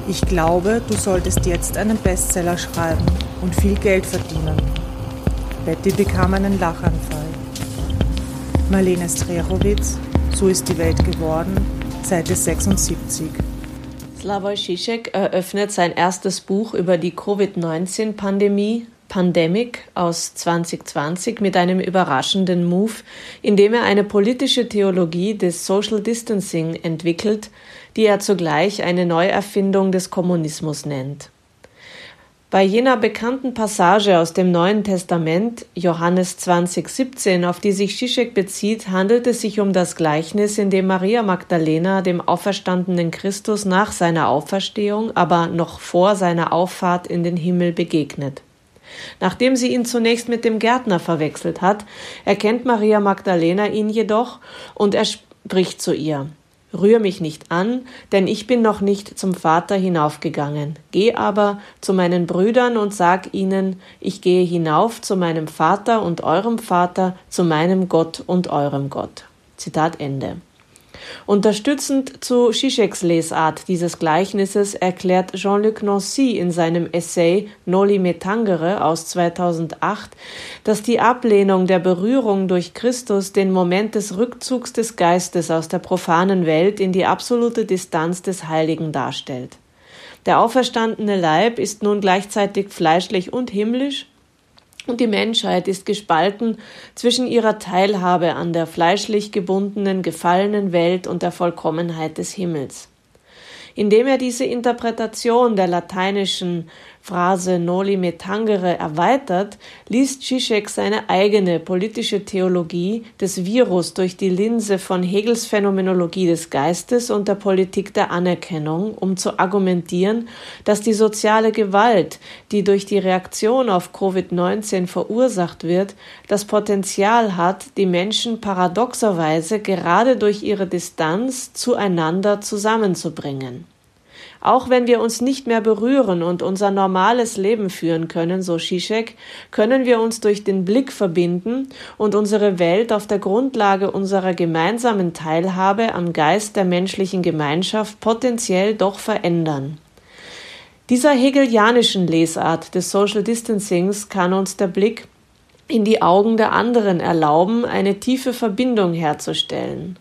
ich glaube, du solltest jetzt einen Bestseller schreiben und viel Geld verdienen. Betty bekam einen Lachanfall. Marlene Strerowitz, So ist die Welt geworden, Seite 76. Slavoj Žižek eröffnet sein erstes Buch über die Covid-19-Pandemie Pandemic aus 2020 mit einem überraschenden Move, indem er eine politische Theologie des Social Distancing entwickelt, die er zugleich eine Neuerfindung des Kommunismus nennt. Bei jener bekannten Passage aus dem Neuen Testament, Johannes 20,17, auf die sich Zizek bezieht, handelt es sich um das Gleichnis, in dem Maria Magdalena dem auferstandenen Christus nach seiner Auferstehung, aber noch vor seiner Auffahrt in den Himmel begegnet. Nachdem sie ihn zunächst mit dem Gärtner verwechselt hat, erkennt Maria Magdalena ihn jedoch und er spricht zu ihr Rühr mich nicht an, denn ich bin noch nicht zum Vater hinaufgegangen. Geh aber zu meinen Brüdern und sag ihnen, ich gehe hinauf zu meinem Vater und eurem Vater, zu meinem Gott und eurem Gott. Zitat Ende. Unterstützend zu Zizeks Lesart dieses Gleichnisses erklärt Jean-Luc Nancy in seinem Essay Noli me tangere aus 2008, dass die Ablehnung der Berührung durch Christus den Moment des Rückzugs des Geistes aus der profanen Welt in die absolute Distanz des Heiligen darstellt. Der auferstandene Leib ist nun gleichzeitig fleischlich und himmlisch und die Menschheit ist gespalten zwischen ihrer Teilhabe an der fleischlich gebundenen, gefallenen Welt und der Vollkommenheit des Himmels. Indem er diese Interpretation der lateinischen Phrase Noli me tangere erweitert, liest Zizek seine eigene politische Theologie des Virus durch die Linse von Hegels Phänomenologie des Geistes und der Politik der Anerkennung, um zu argumentieren, dass die soziale Gewalt, die durch die Reaktion auf Covid-19 verursacht wird, das Potenzial hat, die Menschen paradoxerweise gerade durch ihre Distanz zueinander zusammenzubringen. Auch wenn wir uns nicht mehr berühren und unser normales Leben führen können, so Zizek, können wir uns durch den Blick verbinden und unsere Welt auf der Grundlage unserer gemeinsamen Teilhabe am Geist der menschlichen Gemeinschaft potenziell doch verändern. Dieser hegelianischen Lesart des Social Distancings kann uns der Blick in die Augen der anderen erlauben, eine tiefe Verbindung herzustellen.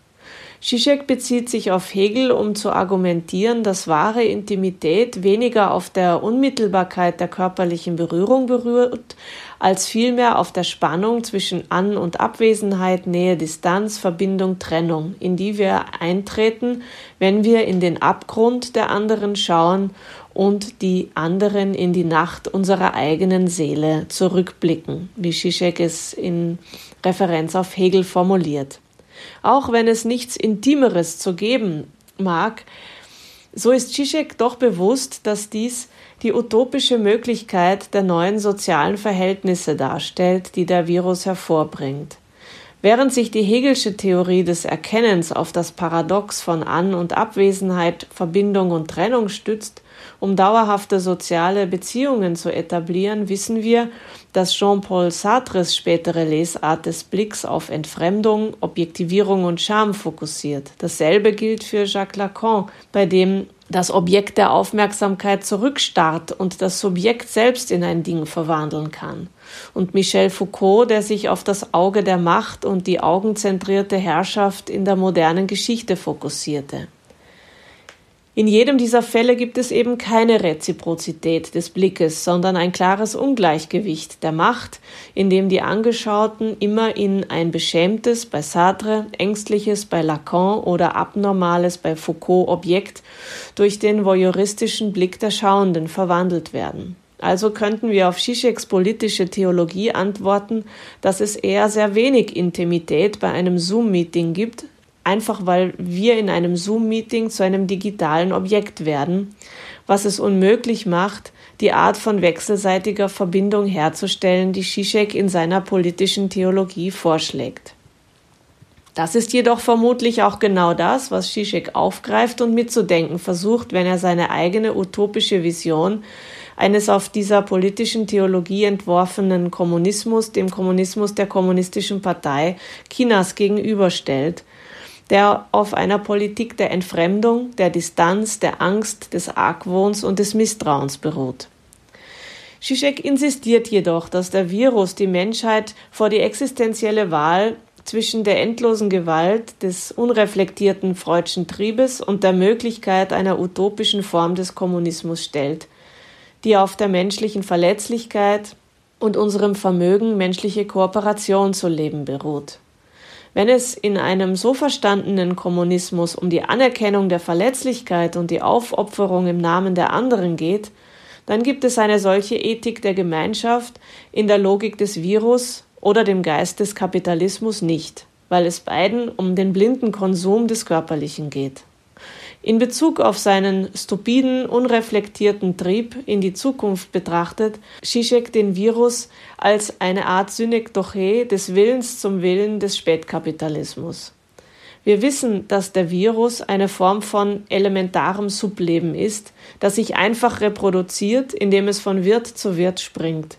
Zizek bezieht sich auf Hegel, um zu argumentieren, dass wahre Intimität weniger auf der Unmittelbarkeit der körperlichen Berührung berührt, als vielmehr auf der Spannung zwischen An- und Abwesenheit, Nähe, Distanz, Verbindung, Trennung, in die wir eintreten, wenn wir in den Abgrund der anderen schauen und die anderen in die Nacht unserer eigenen Seele zurückblicken, wie Zizek es in Referenz auf Hegel formuliert. Auch wenn es nichts Intimeres zu geben mag, so ist Zizek doch bewusst, dass dies die utopische Möglichkeit der neuen sozialen Verhältnisse darstellt, die der Virus hervorbringt. Während sich die Hegelsche Theorie des Erkennens auf das Paradox von An- und Abwesenheit, Verbindung und Trennung stützt, um dauerhafte soziale Beziehungen zu etablieren, wissen wir, dass Jean-Paul Sartres spätere Lesart des Blicks auf Entfremdung, Objektivierung und Scham fokussiert. Dasselbe gilt für Jacques Lacan, bei dem das Objekt der Aufmerksamkeit zurückstarrt und das Subjekt selbst in ein Ding verwandeln kann. Und Michel Foucault, der sich auf das Auge der Macht und die augenzentrierte Herrschaft in der modernen Geschichte fokussierte. In jedem dieser Fälle gibt es eben keine Reziprozität des Blickes, sondern ein klares Ungleichgewicht der Macht, in dem die Angeschauten immer in ein beschämtes bei Sartre, ängstliches bei Lacan oder abnormales bei Foucault Objekt durch den voyeuristischen Blick der Schauenden verwandelt werden. Also könnten wir auf Zizeks politische Theologie antworten, dass es eher sehr wenig Intimität bei einem Zoom-Meeting gibt, einfach weil wir in einem Zoom-Meeting zu einem digitalen Objekt werden, was es unmöglich macht, die Art von wechselseitiger Verbindung herzustellen, die Zizek in seiner politischen Theologie vorschlägt. Das ist jedoch vermutlich auch genau das, was Zizek aufgreift und mitzudenken versucht, wenn er seine eigene utopische Vision eines auf dieser politischen Theologie entworfenen Kommunismus dem Kommunismus der Kommunistischen Partei Chinas gegenüberstellt – der auf einer Politik der Entfremdung, der Distanz, der Angst, des Argwohns und des Misstrauens beruht. Zizek insistiert jedoch, dass der Virus die Menschheit vor die existenzielle Wahl zwischen der endlosen Gewalt des unreflektierten freudschen Triebes und der Möglichkeit einer utopischen Form des Kommunismus stellt, die auf der menschlichen Verletzlichkeit und unserem Vermögen, menschliche Kooperation zu leben beruht. Wenn es in einem so verstandenen Kommunismus um die Anerkennung der Verletzlichkeit und die Aufopferung im Namen der anderen geht, dann gibt es eine solche Ethik der Gemeinschaft in der Logik des Virus oder dem Geist des Kapitalismus nicht, weil es beiden um den blinden Konsum des Körperlichen geht. In Bezug auf seinen stupiden, unreflektierten Trieb in die Zukunft betrachtet, Zizek den Virus als eine Art Synekdoche des Willens zum Willen des Spätkapitalismus. Wir wissen, dass der Virus eine Form von elementarem Subleben ist, das sich einfach reproduziert, indem es von Wirt zu Wirt springt.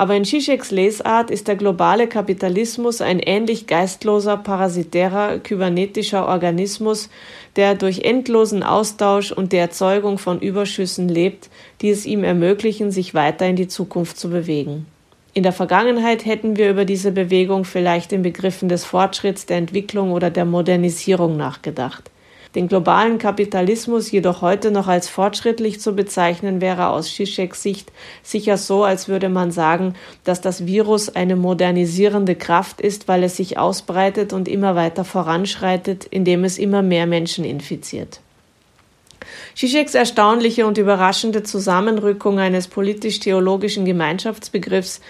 Aber in Zizeks Lesart ist der globale Kapitalismus ein ähnlich geistloser, parasitärer, kybernetischer Organismus, der durch endlosen Austausch und die Erzeugung von Überschüssen lebt, die es ihm ermöglichen, sich weiter in die Zukunft zu bewegen. In der Vergangenheit hätten wir über diese Bewegung vielleicht in Begriffen des Fortschritts, der Entwicklung oder der Modernisierung nachgedacht. Den globalen Kapitalismus jedoch heute noch als fortschrittlich zu bezeichnen, wäre aus Zizeks Sicht sicher so, als würde man sagen, dass das Virus eine modernisierende Kraft ist, weil es sich ausbreitet und immer weiter voranschreitet, indem es immer mehr Menschen infiziert. Zizeks erstaunliche und überraschende Zusammenrückung eines politisch-theologischen Gemeinschaftsbegriffs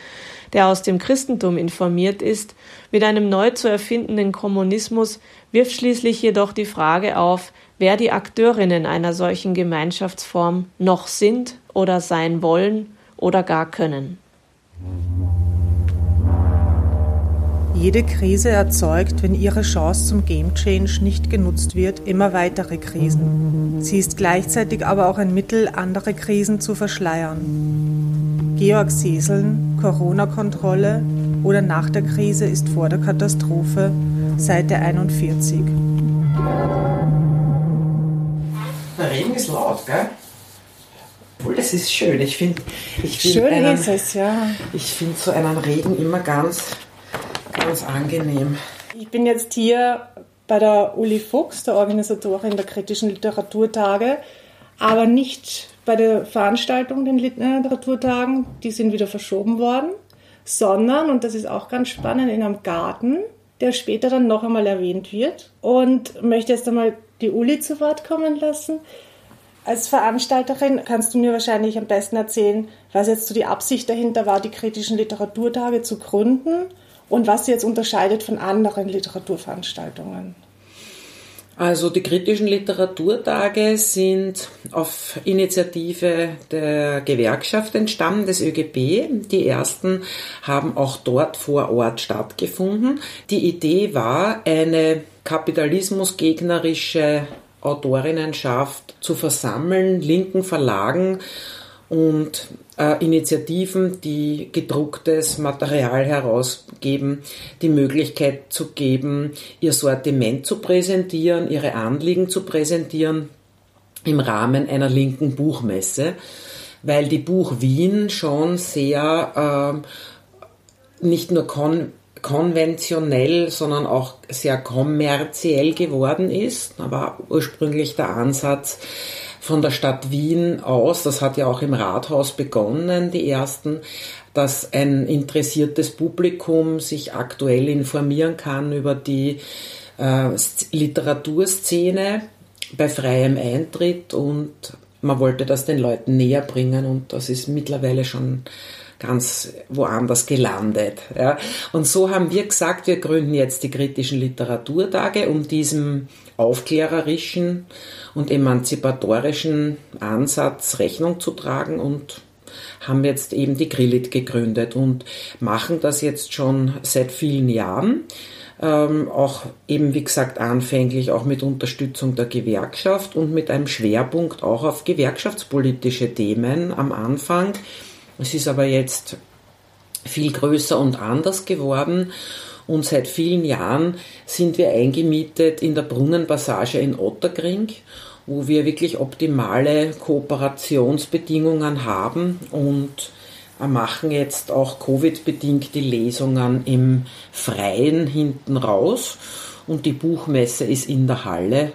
der aus dem Christentum informiert ist, mit einem neu zu erfindenden Kommunismus wirft schließlich jedoch die Frage auf, wer die Akteurinnen einer solchen Gemeinschaftsform noch sind oder sein wollen oder gar können. Jede Krise erzeugt, wenn ihre Chance zum Game Change nicht genutzt wird, immer weitere Krisen. Sie ist gleichzeitig aber auch ein Mittel, andere Krisen zu verschleiern. Georg Seseln, Corona-Kontrolle oder nach der Krise ist vor der Katastrophe, Seite 41. Der Regen ist laut, gell? Das ist schön. Ich finde, ich find Schön einen, ist es, ja. ich finde so einen Regen immer ganz, ganz angenehm. Ich bin jetzt hier bei der Uli Fuchs, der Organisatorin der kritischen Literaturtage, aber nicht bei der Veranstaltung den Literaturtagen, die sind wieder verschoben worden, sondern, und das ist auch ganz spannend, in einem Garten, der später dann noch einmal erwähnt wird. Und möchte jetzt einmal die Uli zu Wort kommen lassen. Als Veranstalterin kannst du mir wahrscheinlich am besten erzählen, was jetzt so die Absicht dahinter war, die kritischen Literaturtage zu gründen und was sie jetzt unterscheidet von anderen Literaturveranstaltungen. Also die kritischen Literaturtage sind auf Initiative der Gewerkschaft entstanden, des ÖGB. Die ersten haben auch dort vor Ort stattgefunden. Die Idee war, eine kapitalismusgegnerische Autorinnenschaft zu versammeln, linken Verlagen und äh, Initiativen, die gedrucktes Material herausgeben, die Möglichkeit zu geben, ihr Sortiment zu präsentieren, ihre Anliegen zu präsentieren im Rahmen einer linken Buchmesse, weil die Buch Wien schon sehr äh, nicht nur kon konventionell, sondern auch sehr kommerziell geworden ist. Da war ursprünglich der Ansatz von der Stadt Wien aus, das hat ja auch im Rathaus begonnen, die ersten, dass ein interessiertes Publikum sich aktuell informieren kann über die äh, Literaturszene bei freiem Eintritt und man wollte das den Leuten näher bringen und das ist mittlerweile schon ganz woanders gelandet. Ja. Und so haben wir gesagt, wir gründen jetzt die kritischen Literaturtage, um diesem aufklärerischen und emanzipatorischen Ansatz Rechnung zu tragen und haben jetzt eben die Grillit gegründet und machen das jetzt schon seit vielen Jahren. Ähm, auch eben, wie gesagt, anfänglich auch mit Unterstützung der Gewerkschaft und mit einem Schwerpunkt auch auf gewerkschaftspolitische Themen am Anfang es ist aber jetzt viel größer und anders geworden. Und seit vielen Jahren sind wir eingemietet in der Brunnenpassage in Otterkring, wo wir wirklich optimale Kooperationsbedingungen haben und machen jetzt auch Covid-bedingt die Lesungen im Freien hinten raus. Und die Buchmesse ist in der Halle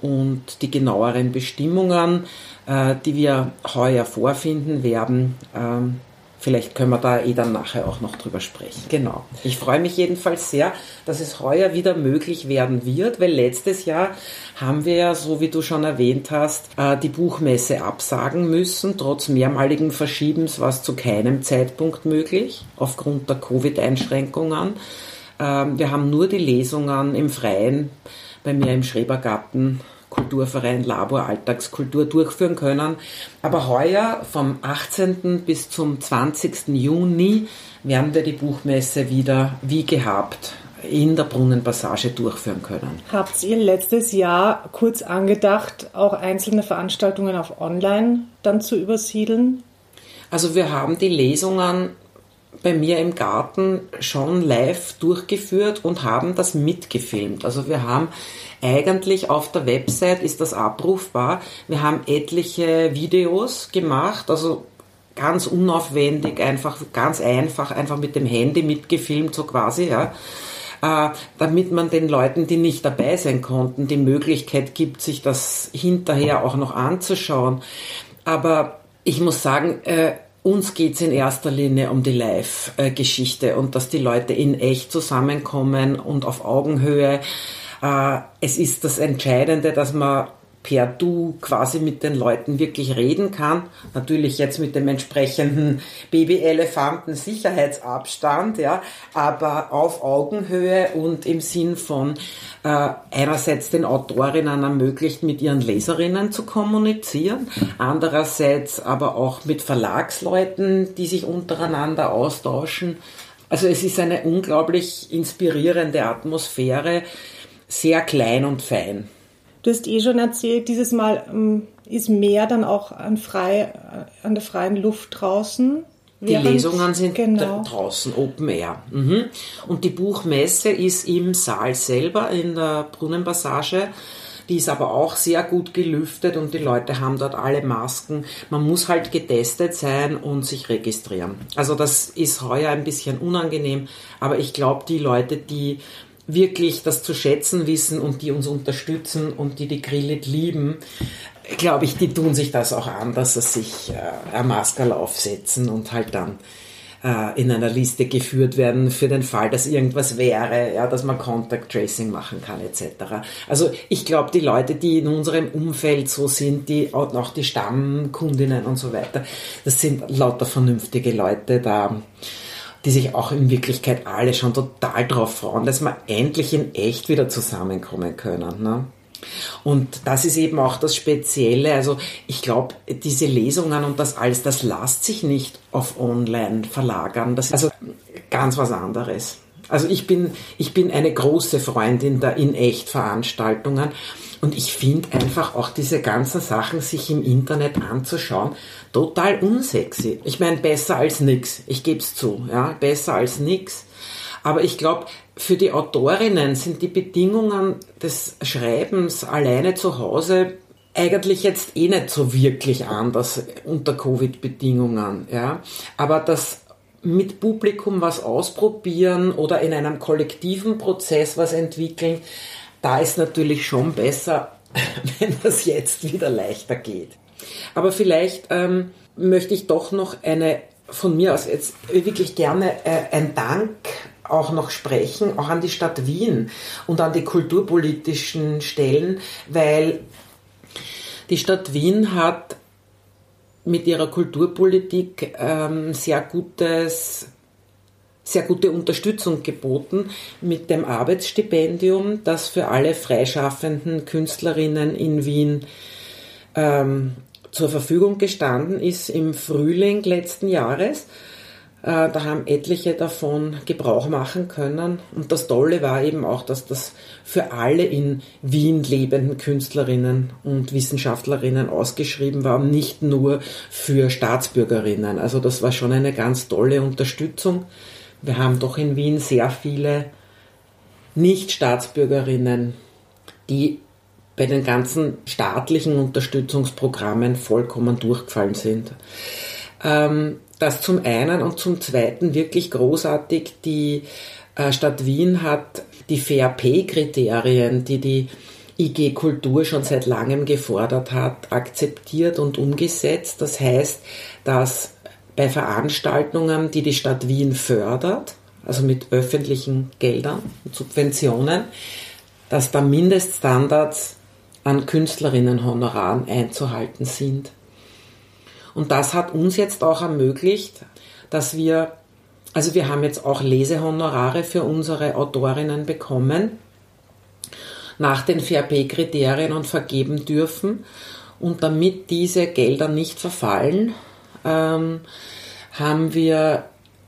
und die genaueren Bestimmungen die wir heuer vorfinden werden. Ähm, vielleicht können wir da eh dann nachher auch noch drüber sprechen. Genau. Ich freue mich jedenfalls sehr, dass es heuer wieder möglich werden wird, weil letztes Jahr haben wir ja, so wie du schon erwähnt hast, äh, die Buchmesse absagen müssen. Trotz mehrmaligen Verschiebens war es zu keinem Zeitpunkt möglich, aufgrund der Covid-Einschränkungen. Ähm, wir haben nur die Lesungen im Freien bei mir im Schrebergarten Kulturverein Labor Alltagskultur durchführen können. Aber heuer vom 18. bis zum 20. Juni werden wir die Buchmesse wieder wie gehabt in der Brunnenpassage durchführen können. Habt ihr letztes Jahr kurz angedacht, auch einzelne Veranstaltungen auf Online dann zu übersiedeln? Also wir haben die Lesungen bei mir im Garten schon live durchgeführt und haben das mitgefilmt. Also wir haben eigentlich auf der Website ist das abrufbar. Wir haben etliche Videos gemacht, also ganz unaufwendig, einfach ganz einfach, einfach mit dem Handy mitgefilmt, so quasi, ja. Äh, damit man den Leuten, die nicht dabei sein konnten, die Möglichkeit gibt, sich das hinterher auch noch anzuschauen. Aber ich muss sagen, äh, uns geht's in erster Linie um die Live-Geschichte und dass die Leute in echt zusammenkommen und auf Augenhöhe. Äh, es ist das Entscheidende, dass man per Du quasi mit den Leuten wirklich reden kann. Natürlich jetzt mit dem entsprechenden Babyelefanten-Sicherheitsabstand, ja, aber auf Augenhöhe und im Sinn von äh, einerseits den Autorinnen ermöglicht, mit ihren Leserinnen zu kommunizieren, andererseits aber auch mit Verlagsleuten, die sich untereinander austauschen. Also es ist eine unglaublich inspirierende Atmosphäre, sehr klein und fein. Du hast eh schon erzählt, dieses Mal ähm, ist mehr dann auch an, frei, äh, an der freien Luft draußen. Die Lesungen sind genau. draußen, Open Air. Mhm. Und die Buchmesse ist im Saal selber in der Brunnenpassage. Die ist aber auch sehr gut gelüftet und die Leute haben dort alle Masken. Man muss halt getestet sein und sich registrieren. Also das ist heuer ein bisschen unangenehm, aber ich glaube, die Leute, die wirklich das zu schätzen wissen und die uns unterstützen und die die Grillit lieben, glaube ich, die tun sich das auch an, dass sie sich äh, ein Maskerl aufsetzen und halt dann äh, in einer Liste geführt werden für den Fall, dass irgendwas wäre, ja, dass man Contact Tracing machen kann etc. Also ich glaube, die Leute, die in unserem Umfeld so sind, die auch die Stammkundinnen und so weiter, das sind lauter vernünftige Leute da die sich auch in Wirklichkeit alle schon total drauf freuen, dass wir endlich in echt wieder zusammenkommen können. Ne? Und das ist eben auch das Spezielle. Also ich glaube, diese Lesungen und das alles, das lässt sich nicht auf online verlagern. Das ist also ganz was anderes. Also ich bin, ich bin eine große Freundin der In-Echt-Veranstaltungen und ich finde einfach auch diese ganzen Sachen sich im Internet anzuschauen total unsexy. Ich meine, besser als nix. Ich gebe es zu, ja, besser als nix. Aber ich glaube, für die Autorinnen sind die Bedingungen des Schreibens alleine zu Hause eigentlich jetzt eh nicht so wirklich anders unter Covid-Bedingungen. Ja? Aber das mit Publikum was ausprobieren oder in einem kollektiven Prozess was entwickeln, da ist natürlich schon besser, wenn das jetzt wieder leichter geht. Aber vielleicht ähm, möchte ich doch noch eine von mir aus jetzt wirklich gerne äh, ein Dank auch noch sprechen, auch an die Stadt Wien und an die kulturpolitischen Stellen, weil die Stadt Wien hat mit ihrer Kulturpolitik ähm, sehr gutes sehr gute Unterstützung geboten mit dem Arbeitsstipendium, das für alle freischaffenden Künstlerinnen in Wien ähm, zur Verfügung gestanden ist im Frühling letzten Jahres. Äh, da haben etliche davon Gebrauch machen können. Und das Tolle war eben auch, dass das für alle in Wien lebenden Künstlerinnen und Wissenschaftlerinnen ausgeschrieben war nicht nur für Staatsbürgerinnen. Also das war schon eine ganz tolle Unterstützung. Wir haben doch in Wien sehr viele Nicht-Staatsbürgerinnen, die bei den ganzen staatlichen Unterstützungsprogrammen vollkommen durchgefallen sind. Ähm, das zum einen und zum zweiten wirklich großartig. Die äh, Stadt Wien hat die Fair Pay Kriterien, die die IG Kultur schon seit langem gefordert hat, akzeptiert und umgesetzt. Das heißt, dass bei Veranstaltungen, die die Stadt Wien fördert, also mit öffentlichen Geldern und Subventionen, dass da Mindeststandards an Künstlerinnenhonoraren einzuhalten sind. Und das hat uns jetzt auch ermöglicht, dass wir, also wir haben jetzt auch Lesehonorare für unsere Autorinnen bekommen, nach den FAP-Kriterien und vergeben dürfen. Und damit diese Gelder nicht verfallen, ähm, haben wir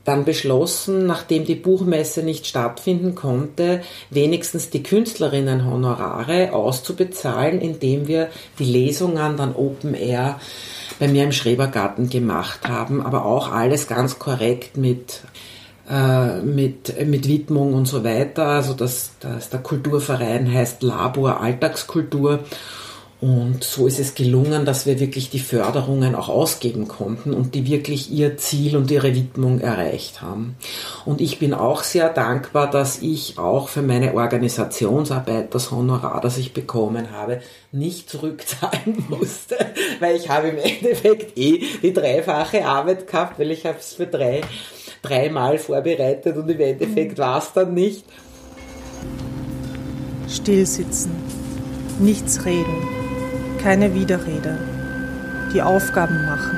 dann beschlossen, nachdem die Buchmesse nicht stattfinden konnte, wenigstens die Künstlerinnenhonorare auszubezahlen, indem wir die Lesungen dann Open Air bei mir im Schrebergarten gemacht haben, aber auch alles ganz korrekt mit äh, mit, mit Widmung und so weiter. Also das, das, der Kulturverein heißt Labor Alltagskultur und so ist es gelungen, dass wir wirklich die Förderungen auch ausgeben konnten und die wirklich ihr Ziel und ihre Widmung erreicht haben. Und ich bin auch sehr dankbar, dass ich auch für meine Organisationsarbeit das Honorar, das ich bekommen habe, nicht zurückzahlen musste, weil ich habe im Endeffekt eh die dreifache Arbeit gehabt, weil ich habe es für drei, dreimal vorbereitet und im Endeffekt war es dann nicht. Stillsitzen, nichts reden keine Widerrede. Die Aufgaben machen.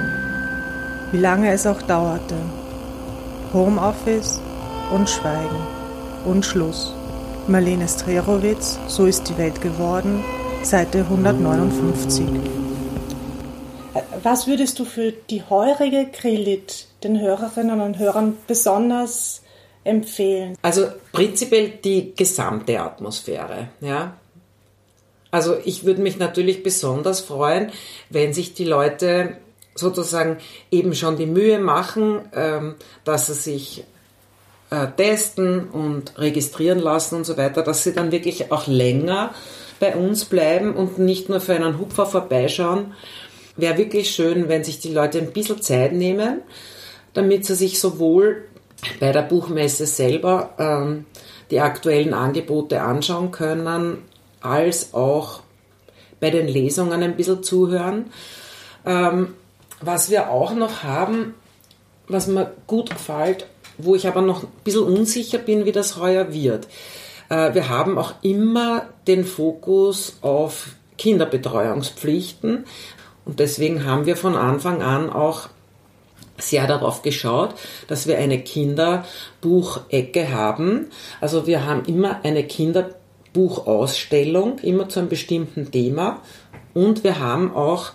Wie lange es auch dauerte. Homeoffice und Schweigen und Schluss. Marlene Strerowitz, So ist die Welt geworden, Seite 159. Was würdest du für die heurige Grillit den Hörerinnen und Hörern besonders empfehlen? Also prinzipiell die gesamte Atmosphäre. Ja? Also ich würde mich natürlich besonders freuen, wenn sich die Leute sozusagen eben schon die Mühe machen, ähm, dass sie sich äh, testen und registrieren lassen und so weiter, dass sie dann wirklich auch länger bei uns bleiben und nicht nur für einen Hupfer vorbeischauen. Wäre wirklich schön, wenn sich die Leute ein bisschen Zeit nehmen, damit sie sich sowohl bei der Buchmesse selber ähm, die aktuellen Angebote anschauen können, als auch bei den Lesungen ein bisschen zuhören. Ähm, was wir auch noch haben, was mir gut gefällt, wo ich aber noch ein bisschen unsicher bin, wie das heuer wird. Äh, wir haben auch immer den Fokus auf Kinderbetreuungspflichten und deswegen haben wir von Anfang an auch sehr darauf geschaut, dass wir eine Kinderbuchecke haben. Also wir haben immer eine Kinderbuchausstellung, immer zu einem bestimmten Thema. Und wir haben auch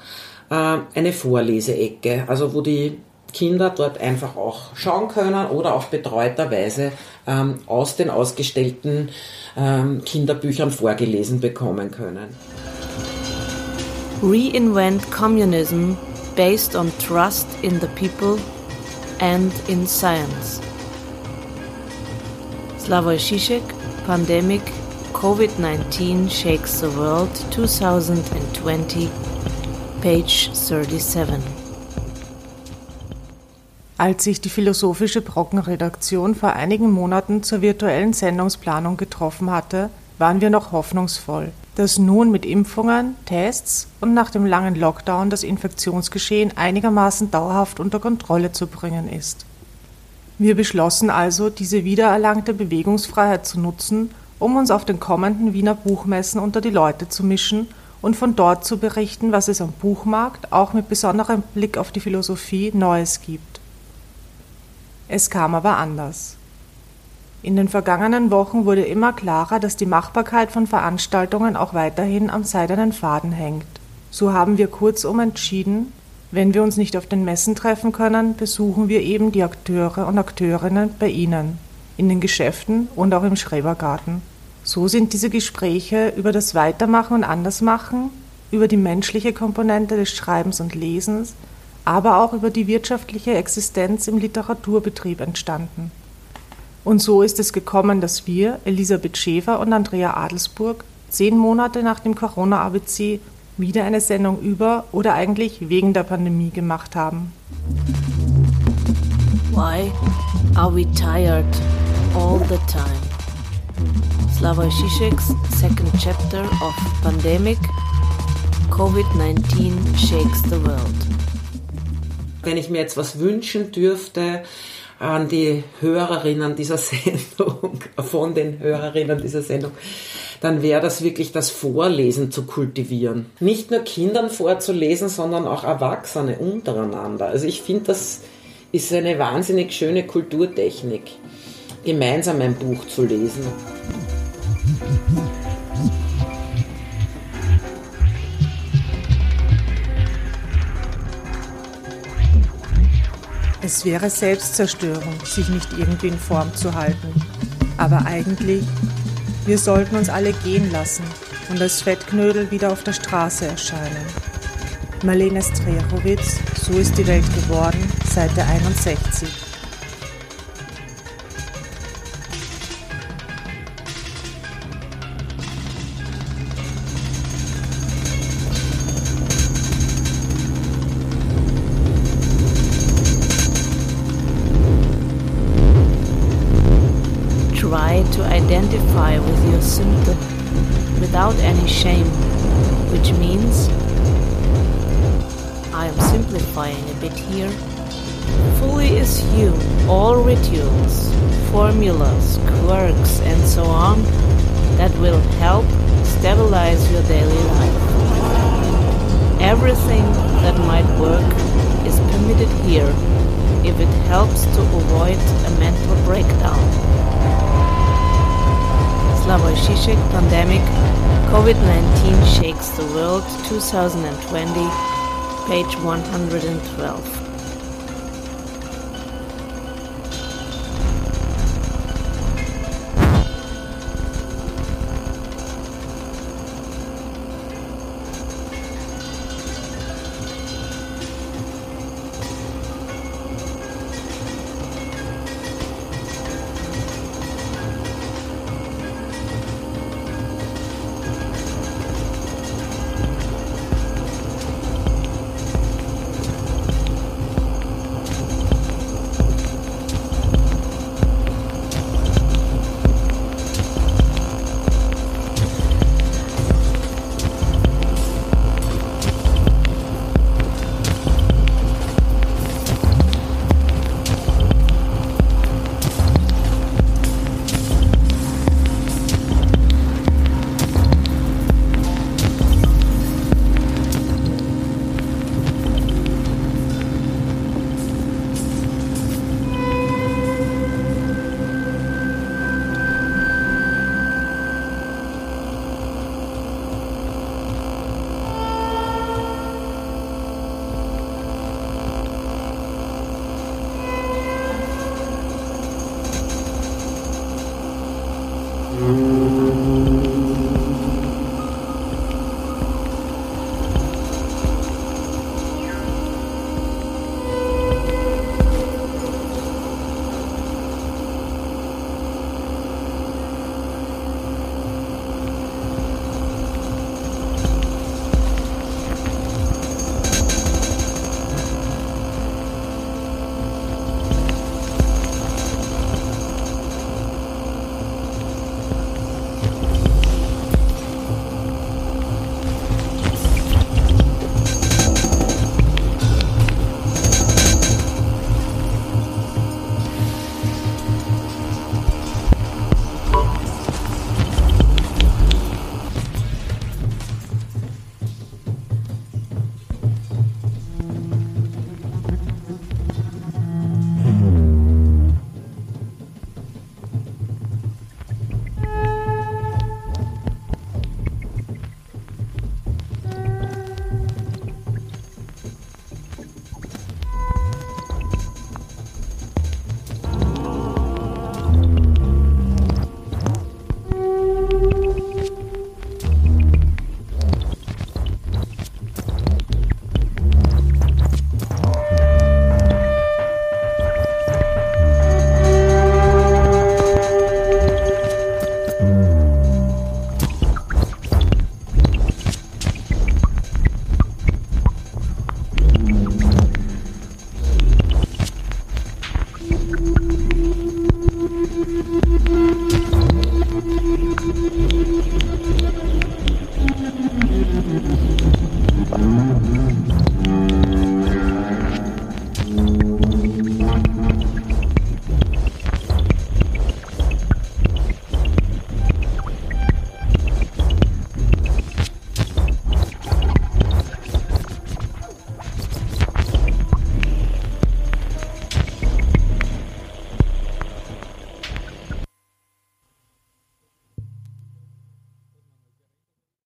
äh, eine Vorleseecke, also wo die Kinder dort einfach auch schauen können oder auf betreuter Weise ähm, aus den ausgestellten ähm, Kinderbüchern vorgelesen bekommen können. Reinvent Communism based on trust in the people and in science. Slavoj Žižek, Pandemic, COVID-19 Shakes the World 2020, page 37. Als sich die philosophische Brockenredaktion vor einigen Monaten zur virtuellen Sendungsplanung getroffen hatte, waren wir noch hoffnungsvoll dass nun mit Impfungen, Tests und nach dem langen Lockdown das Infektionsgeschehen einigermaßen dauerhaft unter Kontrolle zu bringen ist. Wir beschlossen also, diese wiedererlangte Bewegungsfreiheit zu nutzen, um uns auf den kommenden Wiener Buchmessen unter die Leute zu mischen und von dort zu berichten, was es am Buchmarkt, auch mit besonderem Blick auf die Philosophie, Neues gibt. Es kam aber anders. In den vergangenen Wochen wurde immer klarer, dass die Machbarkeit von Veranstaltungen auch weiterhin am seidenen Faden hängt. So haben wir kurzum entschieden, wenn wir uns nicht auf den Messen treffen können, besuchen wir eben die Akteure und Akteurinnen bei Ihnen, in den Geschäften und auch im Schrebergarten. So sind diese Gespräche über das Weitermachen und Andersmachen, über die menschliche Komponente des Schreibens und Lesens, aber auch über die wirtschaftliche Existenz im Literaturbetrieb entstanden. Und so ist es gekommen, dass wir, Elisabeth Schäfer und Andrea Adelsburg, zehn Monate nach dem Corona-ABC wieder eine Sendung über oder eigentlich wegen der Pandemie gemacht haben. Why are we tired all the time? Slavoj Žižek's second chapter of Pandemic COVID-19 shakes the world. Wenn ich mir jetzt was wünschen dürfte, an die Hörerinnen dieser Sendung, von den Hörerinnen dieser Sendung, dann wäre das wirklich das Vorlesen zu kultivieren. Nicht nur Kindern vorzulesen, sondern auch Erwachsene untereinander. Also ich finde, das ist eine wahnsinnig schöne Kulturtechnik, gemeinsam ein Buch zu lesen. Es wäre Selbstzerstörung, sich nicht irgendwie in Form zu halten. Aber eigentlich, wir sollten uns alle gehen lassen und als Fettknödel wieder auf der Straße erscheinen. Marlene Strechowitz, So ist die Welt geworden, Seite 61. COVID-19 Shakes the World 2020, page 112.